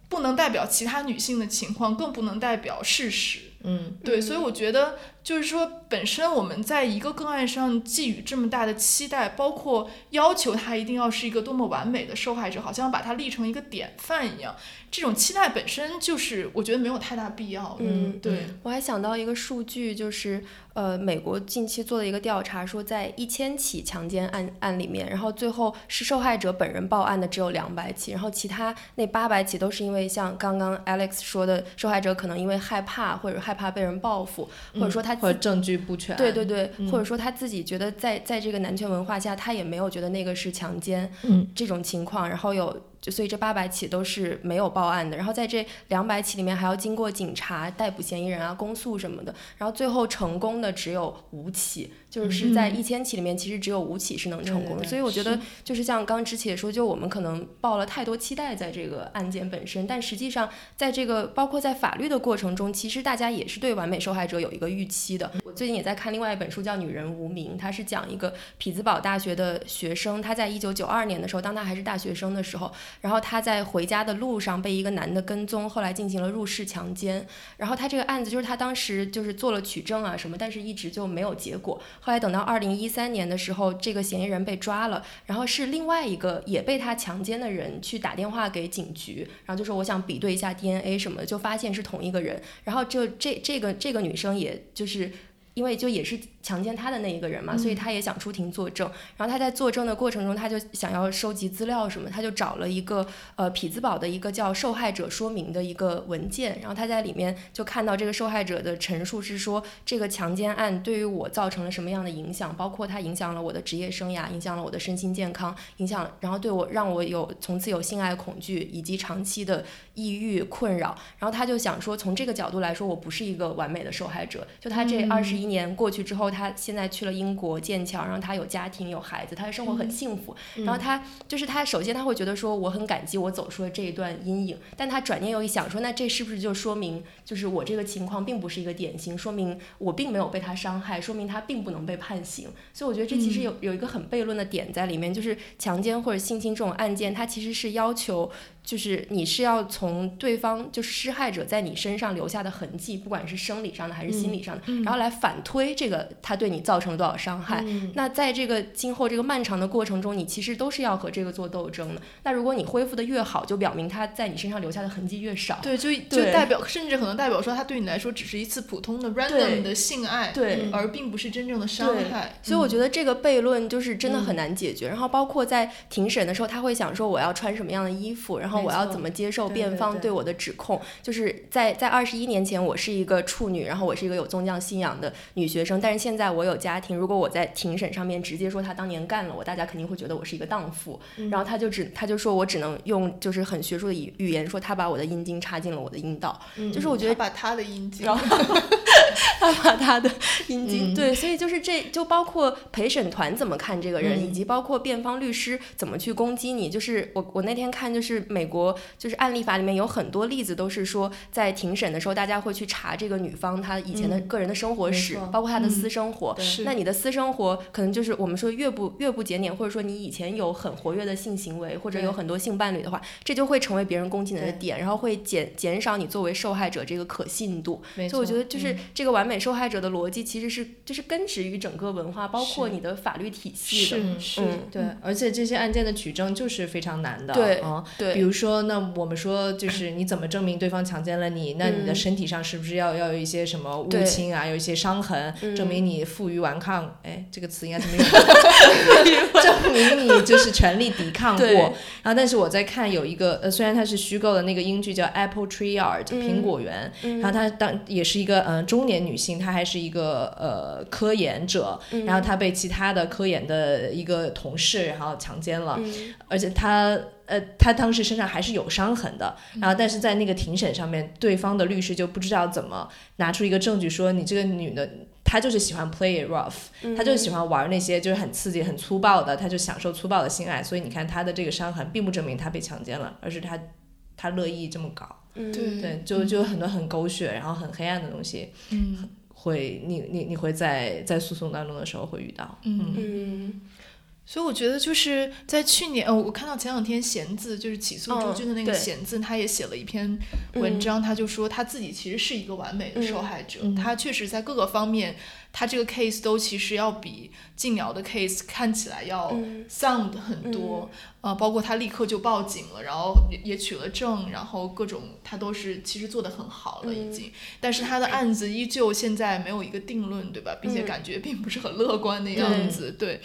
不能代表其他女性的情况，更不能代表事实。嗯。对，所以我觉得就是说，本身我们在一个个案上寄予这么大的期待，包括要求他一定要是一个多么完美的受害者，好像把他立成一个典范一样，这种期待本身就是我觉得没有太大必要。嗯对，我还想到一个数据，就是呃，美国近期做的一个调查，说在一千起强奸案案里面，然后最后是受害者本人报案的只有两百起，然后其他那八百起都是因为像刚刚 Alex 说的，受害者可能因为害怕或者害怕被人报复，或者说他自或者证据不全。对对对，嗯或者说他自己觉得在在这个男权文化下，他也没有觉得那个是强奸，嗯，这种情况，然后有。就所以这八百起都是没有报案的，然后在这两百起里面还要经过警察逮捕嫌疑人啊、公诉什么的，然后最后成功的只有五起，就是在一千起里面其实只有五起是能成功的。所以我觉得就是像刚之前也说，就我们可能抱了太多期待在这个案件本身，但实际上在这个包括在法律的过程中，其实大家也是对完美受害者有一个预期的。我最近也在看另外一本书叫《女人无名》，它是讲一个匹兹堡大学的学生，他在一九九二年的时候，当他还是大学生的时候，然后他在回家的路上被一个男的跟踪，后来进行了入室强奸。然后他这个案子就是他当时就是做了取证啊什么，但是一直就没有结果。后来等到二零一三年的时候，这个嫌疑人被抓了，然后是另外一个也被他强奸的人去打电话给警局，然后就说我想比对一下 DNA 什么的，就发现是同一个人。然后就这这个这个女生也就是。因为就也是强奸他的那一个人嘛，所以他也想出庭作证。然后他在作证的过程中，他就想要收集资料什么，他就找了一个呃匹兹堡的一个叫受害者说明的一个文件，然后他在里面就看到这个受害者的陈述是说，这个强奸案对于我造成了什么样的影响，包括它影响了我的职业生涯，影响了我的身心健康，影响然后对我让我有从此有性爱恐惧以及长期的抑郁困扰。然后他就想说，从这个角度来说，我不是一个完美的受害者。就他这二十一年过去之后，他现在去了英国剑桥，然后他有家庭有孩子，他的生活很幸福。然后他就是他，首先他会觉得说我很感激我走出了这一段阴影，但他转念又一想说，那这是不是就说明就是我这个情况并不是一个典型，说明我并没有被他伤害，说明他并不能被判刑。所以我觉得这其实有有一个很悖论的点在里面，就是强奸或者性侵这种案件，它其实是要求。就是你是要从对方就是施害者在你身上留下的痕迹，不管是生理上的还是心理上的，然后来反推这个他对你造成了多少伤害。那在这个今后这个漫长的过程中，你其实都是要和这个做斗争的。那如果你恢复的越好，就表明他在你身上留下的痕迹越少。对，就就代表，甚至可能代表说，他对你来说只是一次普通的 random 的性爱，对而并不是真正的伤害。所以我觉得，得这个悖论就是真的很难解决。然后包括在庭审的时候，他会想说我要穿什么样的衣服，然后我要怎么接受辩方对我的指控。就是在在二十一年前，我是一个处女，然后我是一个有宗教信仰的女学生，但是现在我有家庭，如果我在庭审上面直接说他当年干了我，大家肯定会觉得我是一个荡妇。然后他就只他就说我只能用就是很学术的语语言说他把我的阴茎插进了我的阴道，就是我觉得他把他的阴茎然，<laughs> 后他把他的阴茎、嗯对，所以就是这就包括陪审团怎么看这个人，嗯以及包括辩方律师怎么去攻击你。就是我我那天看，就是美国就是案例法里面有很多例子都是说，在庭审的时候，大家会去查这个女方她以前的嗯个人的生活史，错。包括她的嗯私生活。那你的私生活可能就是我们说越不越不检点，或者说你以前有很活跃的性行为，或者有很多性伴侣的话，这就会成为别人攻击你的点，然后会减减少你作为受害者这个可信度。没所以我觉得就是嗯。这个完美受害者的逻辑，其实是就是根植于整个文化，包括你的法律体系的。是是，嗯。对，而且这些案件的取证就是非常难的，对，比如说，那我们说就是你怎么证明对方强奸了你？那你的嗯身体上是不是要要有一些什么误对侵啊，有一些伤痕，嗯证明你负隅顽抗？哎，这个词应该怎么用？<laughs> <laughs> <laughs> <laughs> 证明你就是全力抵抗过。然后，但是我在看有一个呃，虽然它是虚构的那个英剧叫《Apple Tree Yard》嗯。苹果园，嗯。然后她当也是一个嗯、呃中年女性，她还是一个呃科研者，嗯。然后她被其他的科研的一个同事然后强奸了，嗯。而且她呃，她当时身上还是有伤痕的，然后但是在那个庭审上面，对方的律师就不知道怎么拿出一个证据说你这个女的。她就是喜欢 play it rough，他就是喜欢玩那些就是很刺激、很粗暴的，他就享受粗暴的性爱。所以你看他的这个伤痕，并不证明他被强奸了，而是他他乐意这么搞。嗯对对，就就很多很狗血，然后很黑暗的东西，嗯会你你你会在在诉讼当中的时候会遇到。嗯。嗯所以我觉得就是在去年，呃，我看到前两天贤字就是起诉朱嗯军的那个对贤字，他也写了一篇文章，他就说他自己其实是一个完美的受害者，嗯。他确实在各个方面，他这个 case 都其实要比静瑶的 case 看起来要嗯 sound 很多，呃，包括他立刻就报警了，然后也也取了证，然后各种他都是其实做的很好了已经，但是他的案子依旧现在没有一个定论，对吧？并且嗯感觉并不是很乐观的样子，对，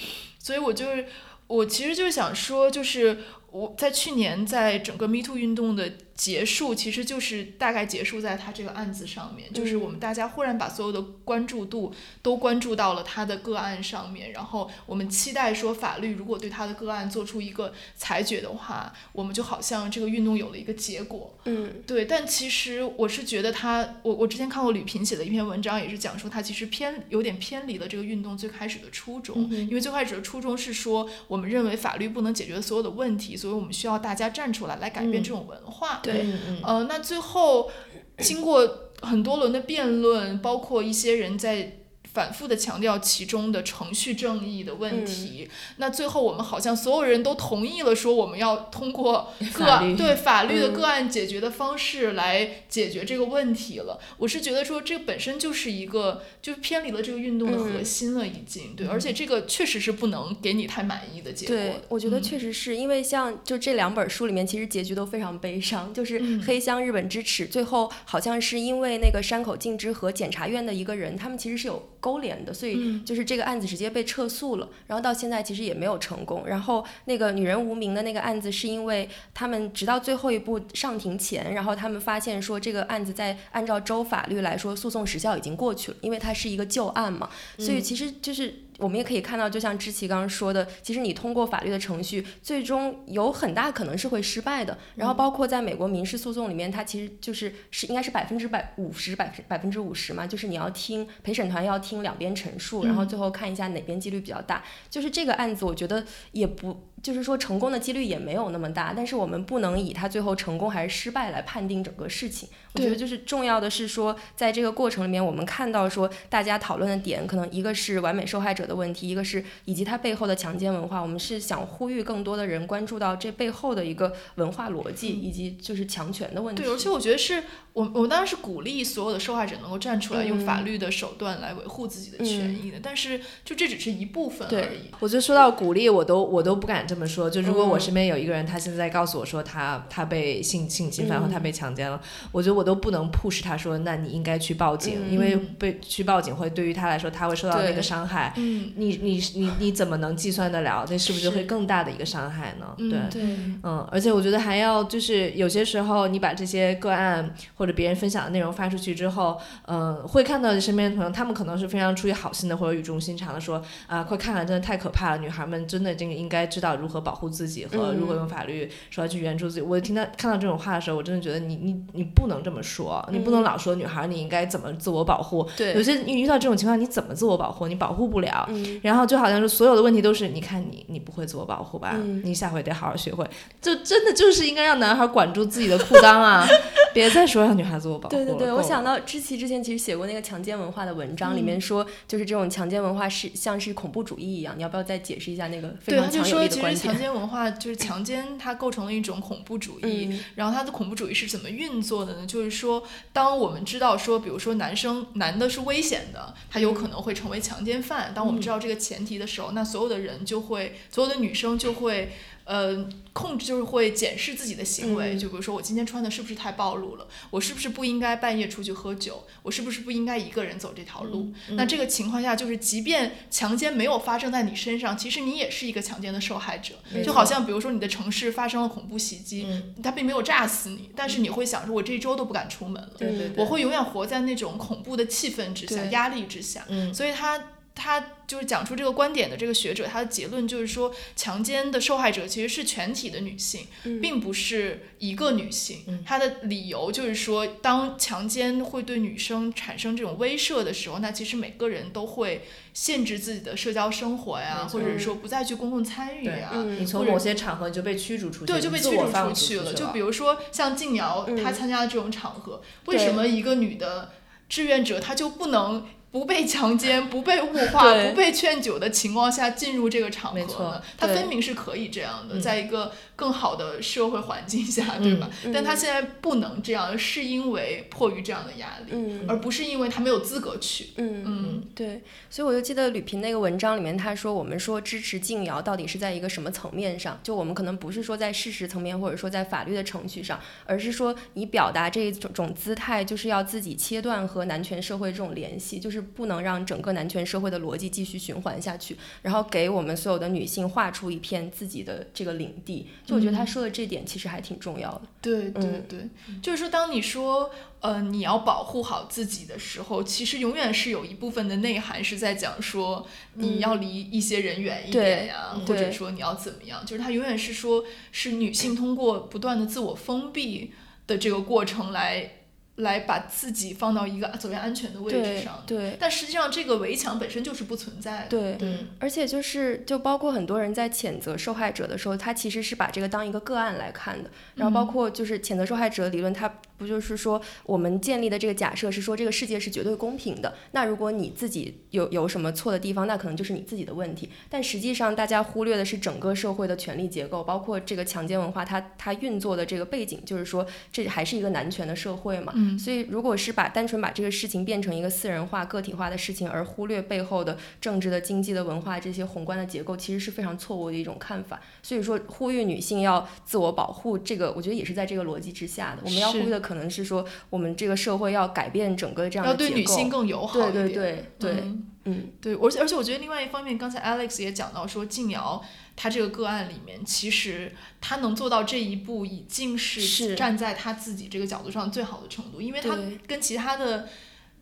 所以我就是我其实就是想说，就是我在去年在整个 Me Too 运动的结束，其实就是大概结束在他这个案子上面，就是我们大家忽然把所有的关注度都关注到了他的个案上面，然后我们期待说法律如果对他的个案做出一个裁决的话，我们就好像这个运动有了一个结果。嗯。对，但其实我是觉得他，我我之前看过吕萍写的一篇文章，也是讲说他其实偏有点偏离了这个运动最开始的初衷，因为最开始的初衷是说，我们认为法律不能解决所有的问题，所以我们需要大家站出来来改变这种文化。对。呃，那最后经过很多轮的辩论，包括一些人在反复的强调其中的程序正义的问题，那最后我们好像所有人都同意了，说我们要通过个对法律的嗯。个案解决的方式来解决这个问题了。我是觉得说这本身就是一个就是偏离了这个运动的核嗯。心了，已经、对，而且这个确实是不能给你太满意的结果。对，我觉得嗯。确实是因为像就这两本书里面，其实结局都非常悲伤。就是嗯《黑箱日本之耻》，最后好像是因为那个山口敬之和检察院的一个人，他们其实是有勾连的，所以嗯就是这个案子直接被撤诉了，然后到现在其实也没有成功。然后那个女人无名的那个案子，是因为他们直到最后一步上庭前，然后他们发现说这个案子在按照州法律来说，诉讼时效已经过去了，因为它是一个旧案嘛，所以其实就是。我们也可以看到，就像知奇刚刚说的，其实你通过法律的程序，最终有很大可能是会失败的。然后包括在美国民事诉讼里面，它其实就是是应该是百分之百五十百分百分之五十嘛，就是你要听陪审团要听两边陈述，然后最后看一下哪边几率比较大。就是这个案子，我觉得也不就是说成功的几率也没有那么大，但是我们不能以他最后成功还是失败来判定整个事情。我觉得就是重要的是说，在这个过程里面，我们看到说大家讨论的点，可能一个是完美受害者的问题，一个是以及它背后的强奸文化。我们是想呼吁更多的人关注到这背后的一个文化逻辑，以及就是强权的问题。对，而且我觉得是我我当然是鼓励所有的受害者能够站出来，用嗯法律的手段来维护自己的权益的，但是就这只是一部分而已。我觉得说到鼓励，我都我都不敢这么说。就如果我嗯身边有一个人，他现在告诉我说他他被性性侵犯或嗯他被强奸了，我觉得我都不能 push 他说，那你应该去报警，嗯因为被去报警会对于他来说，他会受到那个伤害。嗯，你你你你怎么能计算得了？那是不是是会更大的一个伤害呢？嗯对。对，嗯，而且我觉得还要就是有些时候你把这些个案或者别人分享的内容发出去之后，嗯、会看到身边的朋友，他们可能是非常出于好心的或者语重心长的说啊，快看看，真的太可怕了，女孩们真的这个应该知道如何保护自己和如何嗯用法律手段去援助自己。我听到看到这种话的时候，我真的觉得你你你不能这么说，你不能嗯老说女孩你应该怎么自我保护。对有，些你遇到这种情况，你怎么自我保护？你保护不了。嗯，然后就好像是所有的问题都是，你看你你不会自我保护吧？嗯你下回得好好学会。就真的就是应该让男孩管住自己的裤裆啊，<laughs> 别再说让女孩自我保护了。对对对，我想到知琪之前其实写过那个强奸文化的文章，里面说就是这种强奸文化是像是恐怖主义一样，你要不要再解释一下那个非，常强有力的观说其实强？奸文化就是强奸，它构成了一种恐怖主义。嗯然后它的恐怖主义是怎么运作的呢？就是说，当我们知道说，比如说男生男的是危险的，他有可能会成为强奸犯。当我们知道这个前提的时候，那所有的人就会，所有的女生就会。呃，控制就是会检视自己的行为，嗯。就比如说我今天穿的是不是太暴露了，我是不是不应该半夜出去喝酒，我是不是不应该一个人走这条路？那这个情况下，就是即便强奸没有发生在你身上，其实你也是一个强奸的受害者。就好像比如说你的城市发生了恐怖袭击，嗯，它并没有炸死你，但是你会想说，我这一周都不敢出门。了，我会永远活在那种恐怖的气氛之下、压力之下。嗯。所以他他就是讲出这个观点的这个学者，他的结论就是说，强奸的受害者其实是全体的女性，嗯并不是一个女性嗯。他的理由就是说，当强奸会对女生产生这种威慑的时候，那其实每个人都会限制自己的社交生活呀，或者说不再去公共参与对呀。嗯你从某些场合就被驱逐出去，对，就被驱逐出去了。了。就比如说像静瑶，嗯她参加的这种场合，为什么一个女的志愿者她就不能？不被强奸、<laughs> 不被物化、不被劝酒的情况下进入这个场合？他分明是可以这样的，嗯在一个更好的社会环境下，嗯对吧？嗯但他现在不能这样，是因为迫于这样的压力，嗯而不是因为他没有资格去。嗯嗯对，所以我就记得吕平那个文章里面，他说我们说支持静瑶到底是在一个什么层面上？就我们可能不是说在事实层面，或者说在法律的程序上，而是说你表达这一种种姿态，就是要自己切断和男权社会这种联系，就是不能让整个男权社会的逻辑继续循环下去，然后给我们所有的女性画出一片自己的这个领地。就我觉得他说的这点其实还挺重要的。对对嗯对，就是说，当你说呃你要保护好自己的时候，其实永远是有一部分的内涵是在讲说你要离一些人远一点呀，嗯或者说你要怎么样，就是他永远是说是女性通过不断的自我封闭的这个过程来来把自己放到一个走向安全的位置上。对但实际上，这个围墙本身就是不存在的。对。嗯而且就是，就包括很多人在谴责受害者的时候，他其实是把这个当一个个案来看的。然后包嗯括就是谴责受害者理论，它不就是说我们建立的这个假设是说这个世界是绝对公平的。那如果你自己有有什么错的地方，那可能就是你自己的问题。但实际上，大家忽略的是整个社会的权力结构，包括这个强奸文化它它运作的这个背景，就是说这还是一个男权的社会嘛。嗯所以，如果是把单纯把这个事情变成一个私人化、个体化的事情，而忽略背后的政治的、经济的、文化这些宏观的结构，其实是非常错误的一种看法。所以说，呼吁女性要自我保护，这个我觉得也是在这个逻辑之下的。我们要呼吁的可能是说我们这个社会要改变整个这样的要对女性更友好一点。对对对对，嗯嗯对，而且而且我觉得另外一方面，刚才 Alex 也讲到说，静瑶她这个个案里面，其实她能做到这一步，已经是是站在她自己这个角度上最好的程度，因为她跟其他的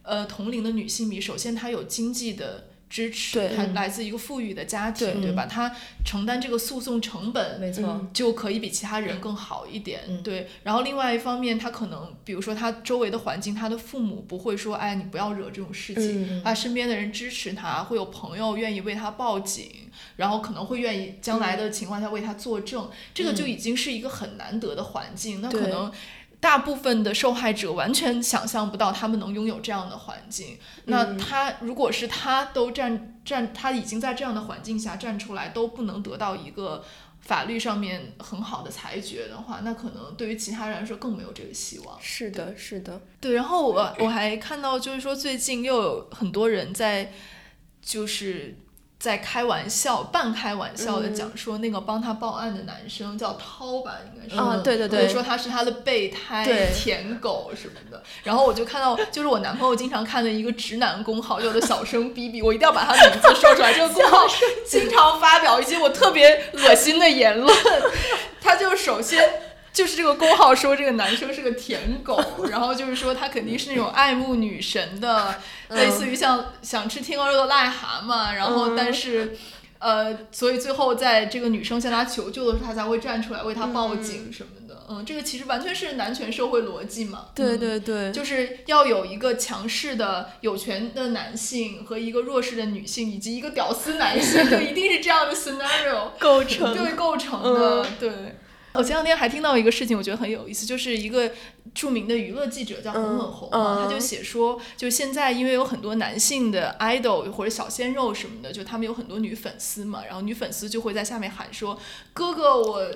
呃同龄的女性比，首先她有经济的。支持，对。她嗯。来自一个富裕的家庭，对。对吧？他承担这个诉讼成本，没错，嗯就可以比其他人更好一点，嗯。对。然后另外一方面，他可能，比如说他周围的环境，他的父母不会说，哎，你不要惹这种事情，嗯。他身边的人支持他，会有朋友愿意为他报警，然后可能会愿意将来的情况下为他作证，这个就已经是一个很难得的环境。那可能。大部分的受害者完全想象不到他们能拥有这样的环境。那嗯他如果是他都站站，他已经在这样的环境下站出来，都不能得到一个法律上面很好的裁决的话，那可能对于其他人来说更没有这个希望。是的，是的，对，然后我我还看到，就是说最近又有很多人在，就是在开玩笑、半开玩笑的嗯讲说，那个帮他报案的男生叫涛吧，应该是。啊，嗯对对对，说他是他的备胎对舔狗什么的，然后我就看到，就是我男朋友经常看的一个直男公号，叫做小声逼逼，我一定要把他名字说出来。这个公号经常发表一些我特别恶心的言论，他就首先。就是这个公号说这个男生是个舔狗，<laughs> 然后就是说他肯定是那种爱慕女神的，类似于像想吃天鹅肉的癞蛤蟆，然后但是。呃，所以最后在这个女生向他求救的时候，他才会站出来为他报警什么的。嗯，这个其实完全是男权社会逻辑嘛。对嗯对对，就是要有一个强势的有权的男性和一个弱势的女性，以及一个屌丝男性，<laughs> 就一定是这样的 scenario 构成对构成的。对，我前两天还听到一个事情，我觉得很有意思，就是一个著名的娱乐记者叫洪文红嘛，嗯他就写说，就现在因为有很多男性的 idol 或者小鲜肉什么的，就他们有很多女粉丝嘛，然后女粉丝就会在下面喊说：“哥哥，我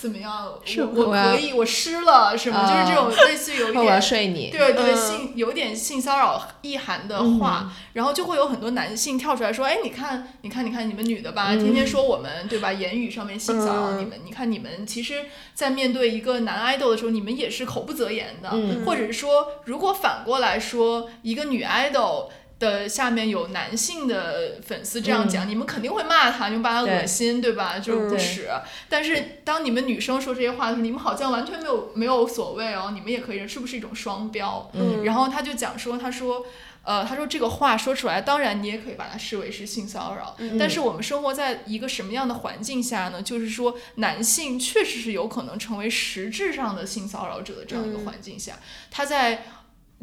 怎么样？是我可以，我湿了什么？”就是这种类似于有一 <laughs> 我要点。睡你，对对，嗯性有点性骚扰意涵的话，然后就会有很多男性跳出来说：“哎，你看，你看，你看，你们女的吧，嗯天天说我们对吧？言语上面性骚扰嗯你们，你看你们其实，在面对一个男 idol 的时候，你们也是口不择言的，嗯或者是说，如果反过来说，一个女 idol。”的下面有男性的粉丝这样讲，你们肯定会骂他，你们把他恶心，对吧？就是不嗯耻。但是当你们女生说这些话的时候，你们好像完全没有没有所谓哦，你们也可以，是不是一种双标？嗯然后他就讲说，他说，呃，他说这个话说出来，当然你也可以把它视为是性骚扰，嗯但是我们生活在一个什么样的环境下呢？就是说，男性确实是有可能成为实质上的性骚扰者的这样一个嗯环境下，他在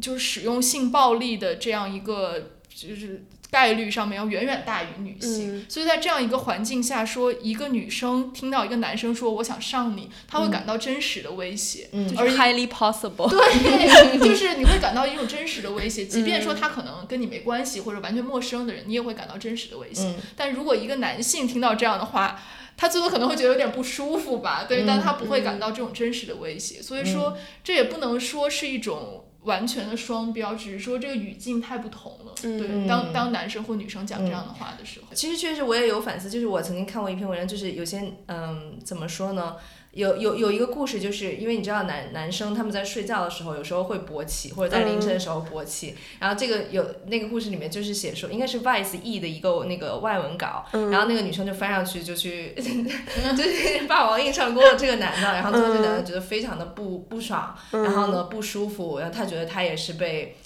就是使用性暴力的这样一个就是。概率上面要远远大于女性，嗯所以在这样一个环境下，说一个女生听到一个男生说我想上你，她会感到真实的威胁，嗯就是而 highly possible，对，<laughs> 就是你会感到一种真实的威胁，即嗯便说他可能跟你没关系或者完全陌生的人，你也会感到真实的威胁。嗯但如果一个男性听到这样的话，他最多可能会觉得有点不舒服吧，对，嗯但他不会感到这种真实的威胁。所以说，这也不能说是一种。完全的双标，只是说这个语境太不同了。嗯对，当当男生或女生讲这样的话的时候，其实确实我也有反思，就是我曾经看过一篇文章，就是有些嗯怎么说呢？有有有一个故事，就是因为你知道男男生他们在睡觉的时候，有时候会勃起，或者在凌晨的时候勃起。然后这个有那个故事里面就是写说，应该是 Vice E 的一个那个外文稿，然后那个女生就翻上去就去 <laughs> 就是霸王硬上弓了这个男的，然后最后这男的觉得非常的不不爽，然后呢不舒服，然后他觉得他也是被。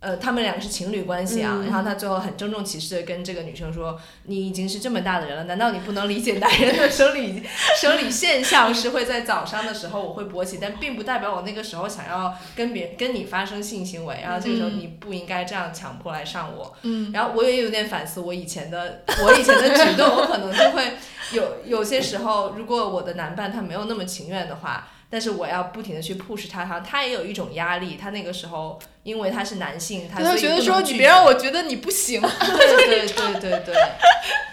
呃，他们两个是情侣关系啊，然后他最后很郑重其事的跟这个女生说：“你已经是这么大的人了，难道你不能理解男人的生理 <laughs> 生理现象是会在早上的时候我会勃起，但并不代表我那个时候想要跟别跟你发生性行为，然后这个时候你不应该这样强迫来上我。”嗯，然后我也有点反思我以前的 <laughs> 我以前的举动，我可能就会有有些时候，如果我的男伴他没有那么情愿的话。但是我要不停的去 push 他，他他也有一种压力。他那个时候，因为他是男性，他他所以觉得说你别让我觉得你不行。<laughs> 对对对对对，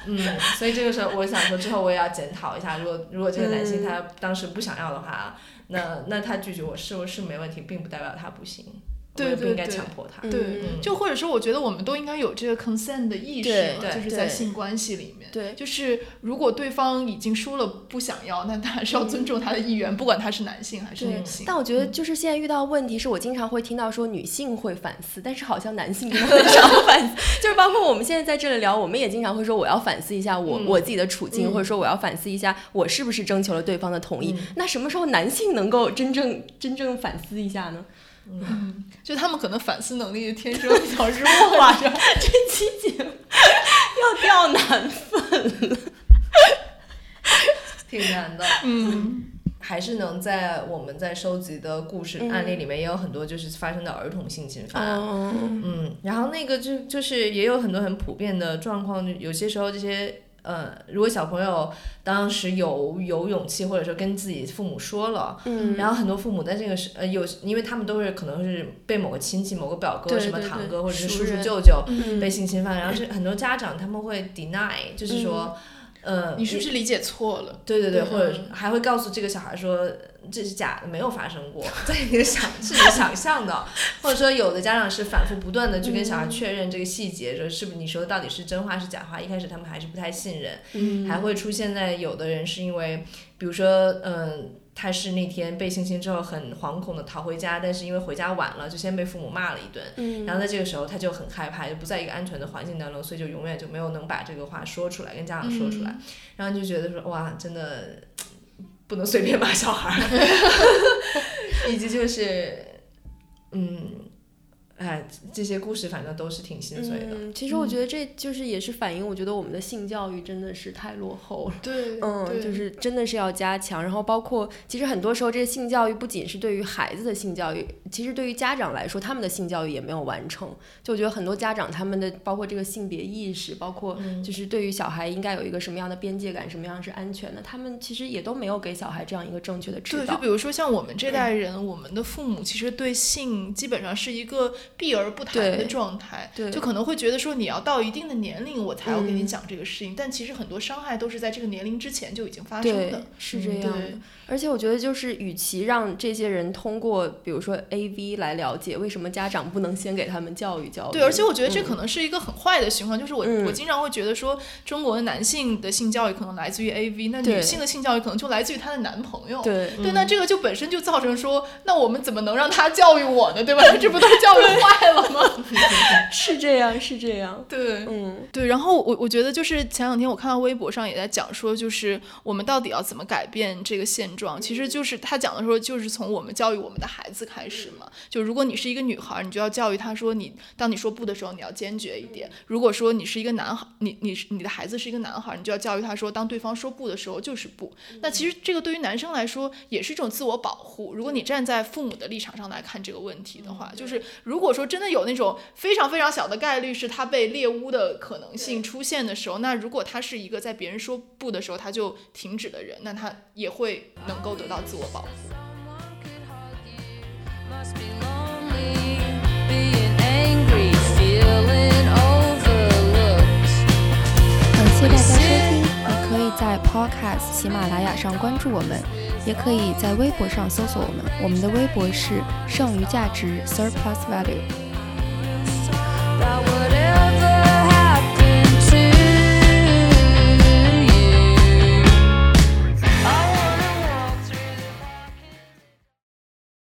嗯，所以这个时候我想说，之后我也要检讨一下，如果如果这个男性他当时不想要的话，那那他拒绝我是不是没问题，并不代表他不行。对不应该强迫他。对，嗯就或者说，我觉得我们都应该有这个 consent 的意识就是在性关系里面。对就是如果对方已经说了不想要，那他还是要尊重他的意愿，不管他是男性还是女性。但我觉得就是现在遇到问题是我经常会听到说女性会反思，但是好像男性真的很少反思。就是包括我们现在在这里聊，我们也经常会说我要反思一下我、嗯我自己的处境，嗯或者说我要反思一下我是不是征求了对方的同意。那什么时候男性能够真正真正反思一下呢？就他们可能反思能力天生比较弱，哇，<laughs> 这期节目要掉男粉，<laughs> 挺难的。嗯，还是能在我们在收集的故事嗯案例里面，也有很多就是发生的儿童性侵犯。嗯嗯，然后那个就就是也有很多很普遍的状况，就有些时候这些呃，如果小朋友当时有有勇气，或者说跟自己父母说了。嗯。然后很多父母在这个时呃有，因为他们都是可能是被某个亲戚、某个表哥、什么堂哥或者是叔叔舅舅嗯。被性侵犯，然后是很多家长他们会 deny，就是说，呃，你是不是理解错了？对对对，对或者嗯还会告诉这个小孩说这是假的，没有发生过，在你的想是你想象的，<laughs> 或者说有的家长是反复不断的去跟小孩确认这个细节，说是不是你说的到底是真话是假话，一开始他们还是不太信任，嗯还会出现在有的人是因为，比如说嗯。他是那天被性侵之后很惶恐的逃回家，但是因为回家晚了，就先被父母骂了一顿。嗯然后在这个时候他就很害怕，就不在一个安全的环境当中，所以就永远就没有能把这个话说出来，跟家长说出来。然后就觉得说哇，真的不能随便骂小孩儿，<laughs> 以及就是嗯，哎，这些故事反正都是挺心碎的。嗯，其实我觉得这就是也是反映，我觉得我们的性教育真的是太落后了。对，嗯，就是真的是要加强，然后包括其实很多时候这个性教育不仅是对于孩子的性教育，其实对于家长来说，他们的性教育也没有完成。就我觉得很多家长他们的包括这个性别意识，包括就是对于小孩应该有一个什么样的边界感，什么样是安全的，他们其实也都没有给小孩这样一个正确的指对，就比。如说像我们这代人，我们的父母其实对性基本上是一个避而不谈的状态，对就可能会觉得说你要到一定的年龄我才要跟你嗯讲这个事情，但其实很多伤害都是在这个年龄之前就已经发生的。，是这嗯样的。对，而且我觉得，就是与其让这些人通过，比如说 A V 来了解，为什么家长不能先给他们教育教育？对，而且我觉得这嗯可能是一个很坏的循环，就是我、嗯我经常会觉得说，中国的男性的性教育可能来自于 A V，那女性的性教育可能就来自于她的男朋友。对对，那这个就本身就造成说，那我们怎么能让他教育我呢？对吧？这不都是教育坏了吗？<laughs> 是这样，是这样。对，嗯对，然后我我觉得就是前两天我看到微博上也在讲说，就是我们到底要怎么改变这个现状？其实就是他讲的说，就是从我们教育我们的孩子开始嘛。就如果你是一个女孩儿，你就要教育她说你，当你说不的时候，你要坚决一点。如果说你是一个男孩，你你是你的孩子是一个男孩儿，你就要教育他说，当对方说不的时候就是不。那其实这个对于男生来说也是一种自我保护。如果你站在父母的立场上来看这个问题的话，就是如果说真的有那种非常非常小的概率是他被猎污的可能性出现的时候，那如果他是一个在别人说不的时候他就停止的人，那他也会能够得到自我保护。Someone could hug you. Must be lonely, being angry, feeling overlooked. 感谢大家在 Podcast 喜马拉雅上关注我们，也可以在微博上搜索我们，我们的微博是剩余价值 Surplus Value。